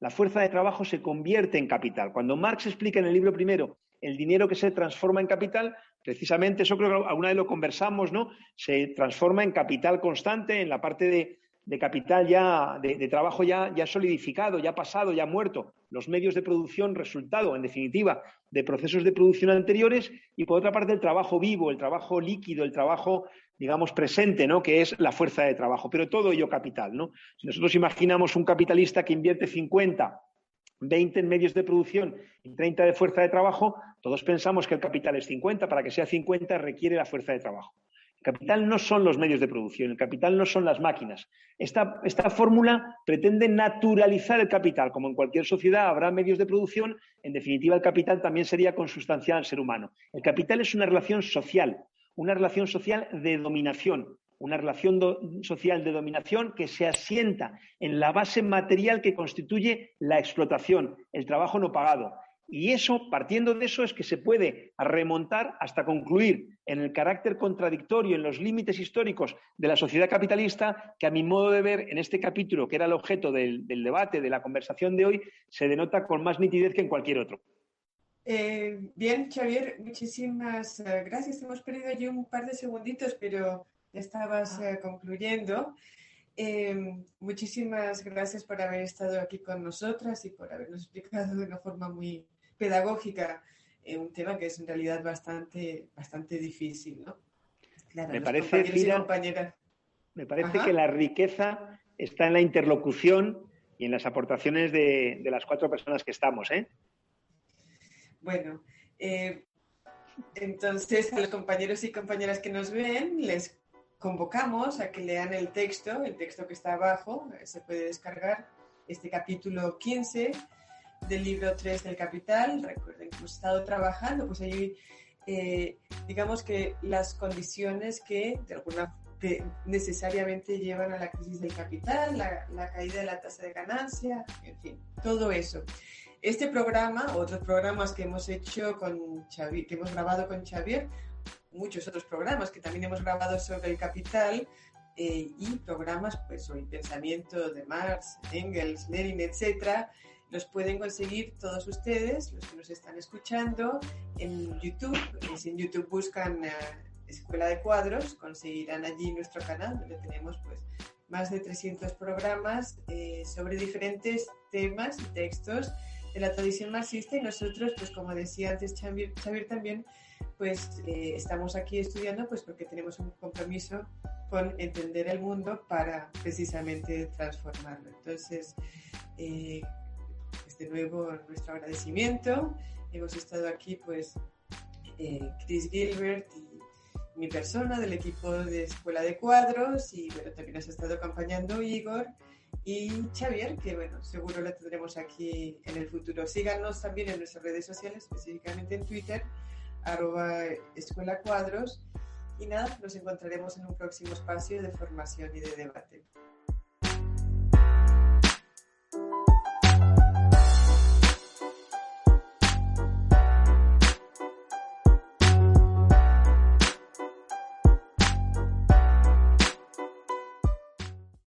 La fuerza de trabajo se convierte en capital. Cuando Marx explica en el libro primero el dinero que se transforma en capital, precisamente eso creo que alguna vez lo conversamos, ¿no? Se transforma en capital constante, en la parte de, capital ya, de, trabajo ya, ya solidificado, ya pasado, ya muerto. Los medios de producción, resultado, en definitiva, de procesos de producción anteriores, y por otra parte el trabajo vivo, el trabajo líquido, el trabajo, digamos, presente, ¿no? Que es la fuerza de trabajo. Pero todo ello capital, ¿no? Si nosotros imaginamos un capitalista que invierte 50 20 en medios de producción y 30 de fuerza de trabajo, todos pensamos que el capital es 50. Para que sea 50 requiere la fuerza de trabajo. capital no son los medios de producción, el capital no son las máquinas. Esta, esta fórmula pretende naturalizar el capital. Como en cualquier sociedad habrá medios de producción, en definitiva el capital también sería consustancial al ser humano. El capital es una relación social, una relación social de dominación, una relación social de dominación que se asienta en la base material que constituye la explotación, el trabajo no pagado, y eso, partiendo de eso, es que se puede remontar hasta concluir en el carácter contradictorio, en los límites históricos de la sociedad capitalista, que a mi modo de ver, en este capítulo, que era el objeto del, debate, de la conversación de hoy, se denota con más nitidez que en cualquier otro. Eh, bien, Xavier, muchísimas eh, gracias. Hemos perdido allí un par de segunditos, pero estabas eh, concluyendo. muchísimas gracias por haber estado aquí con nosotras y por habernos explicado de una forma muy, pedagógica en un tema que es en realidad bastante, bastante difícil, ¿no? me parece, me parece que la riqueza está en la interlocución y en las aportaciones de, las cuatro personas que estamos, ¿eh? Bueno, eh, entonces a los compañeros y compañeras que nos ven, les convocamos a que lean el texto, el texto que está abajo, se puede descargar, este capítulo 15 del libro 3 del Capital. Recuerden que hemos estado trabajando, pues ahí eh, digamos que las condiciones que de alguna que necesariamente llevan a la crisis del capital, la, caída de la tasa de ganancia, en fin, todo eso. Este programa, otros programas que hemos hecho con Xavier, que hemos grabado con Xavier, muchos otros programas que también hemos grabado sobre el capital eh, y programas pues sobre el pensamiento de Marx, Engels, Lenin, etcétera, los pueden conseguir todos ustedes, los que nos están escuchando, en YouTube. Si en YouTube buscan eh, Escuela de Cuadros, conseguirán allí nuestro canal, donde tenemos pues más de 300 programas eh, sobre diferentes temas y textos de la tradición marxista y nosotros, pues como decía antes Xavier, también, pues eh, estamos aquí estudiando pues porque tenemos un compromiso con entender el mundo para precisamente transformarlo. Entonces, de nuevo nuestro agradecimiento. Hemos estado aquí, pues, eh, Chris Gilbert y mi persona del equipo de Escuela de Cuadros y bueno, también nos ha estado acompañando Igor y Xavier, que bueno, seguro la tendremos aquí en el futuro. Síganos también en nuestras redes sociales, específicamente en Twitter, arroba Escuela Cuadros. Y nada, nos encontraremos en un próximo espacio de formación y de debate.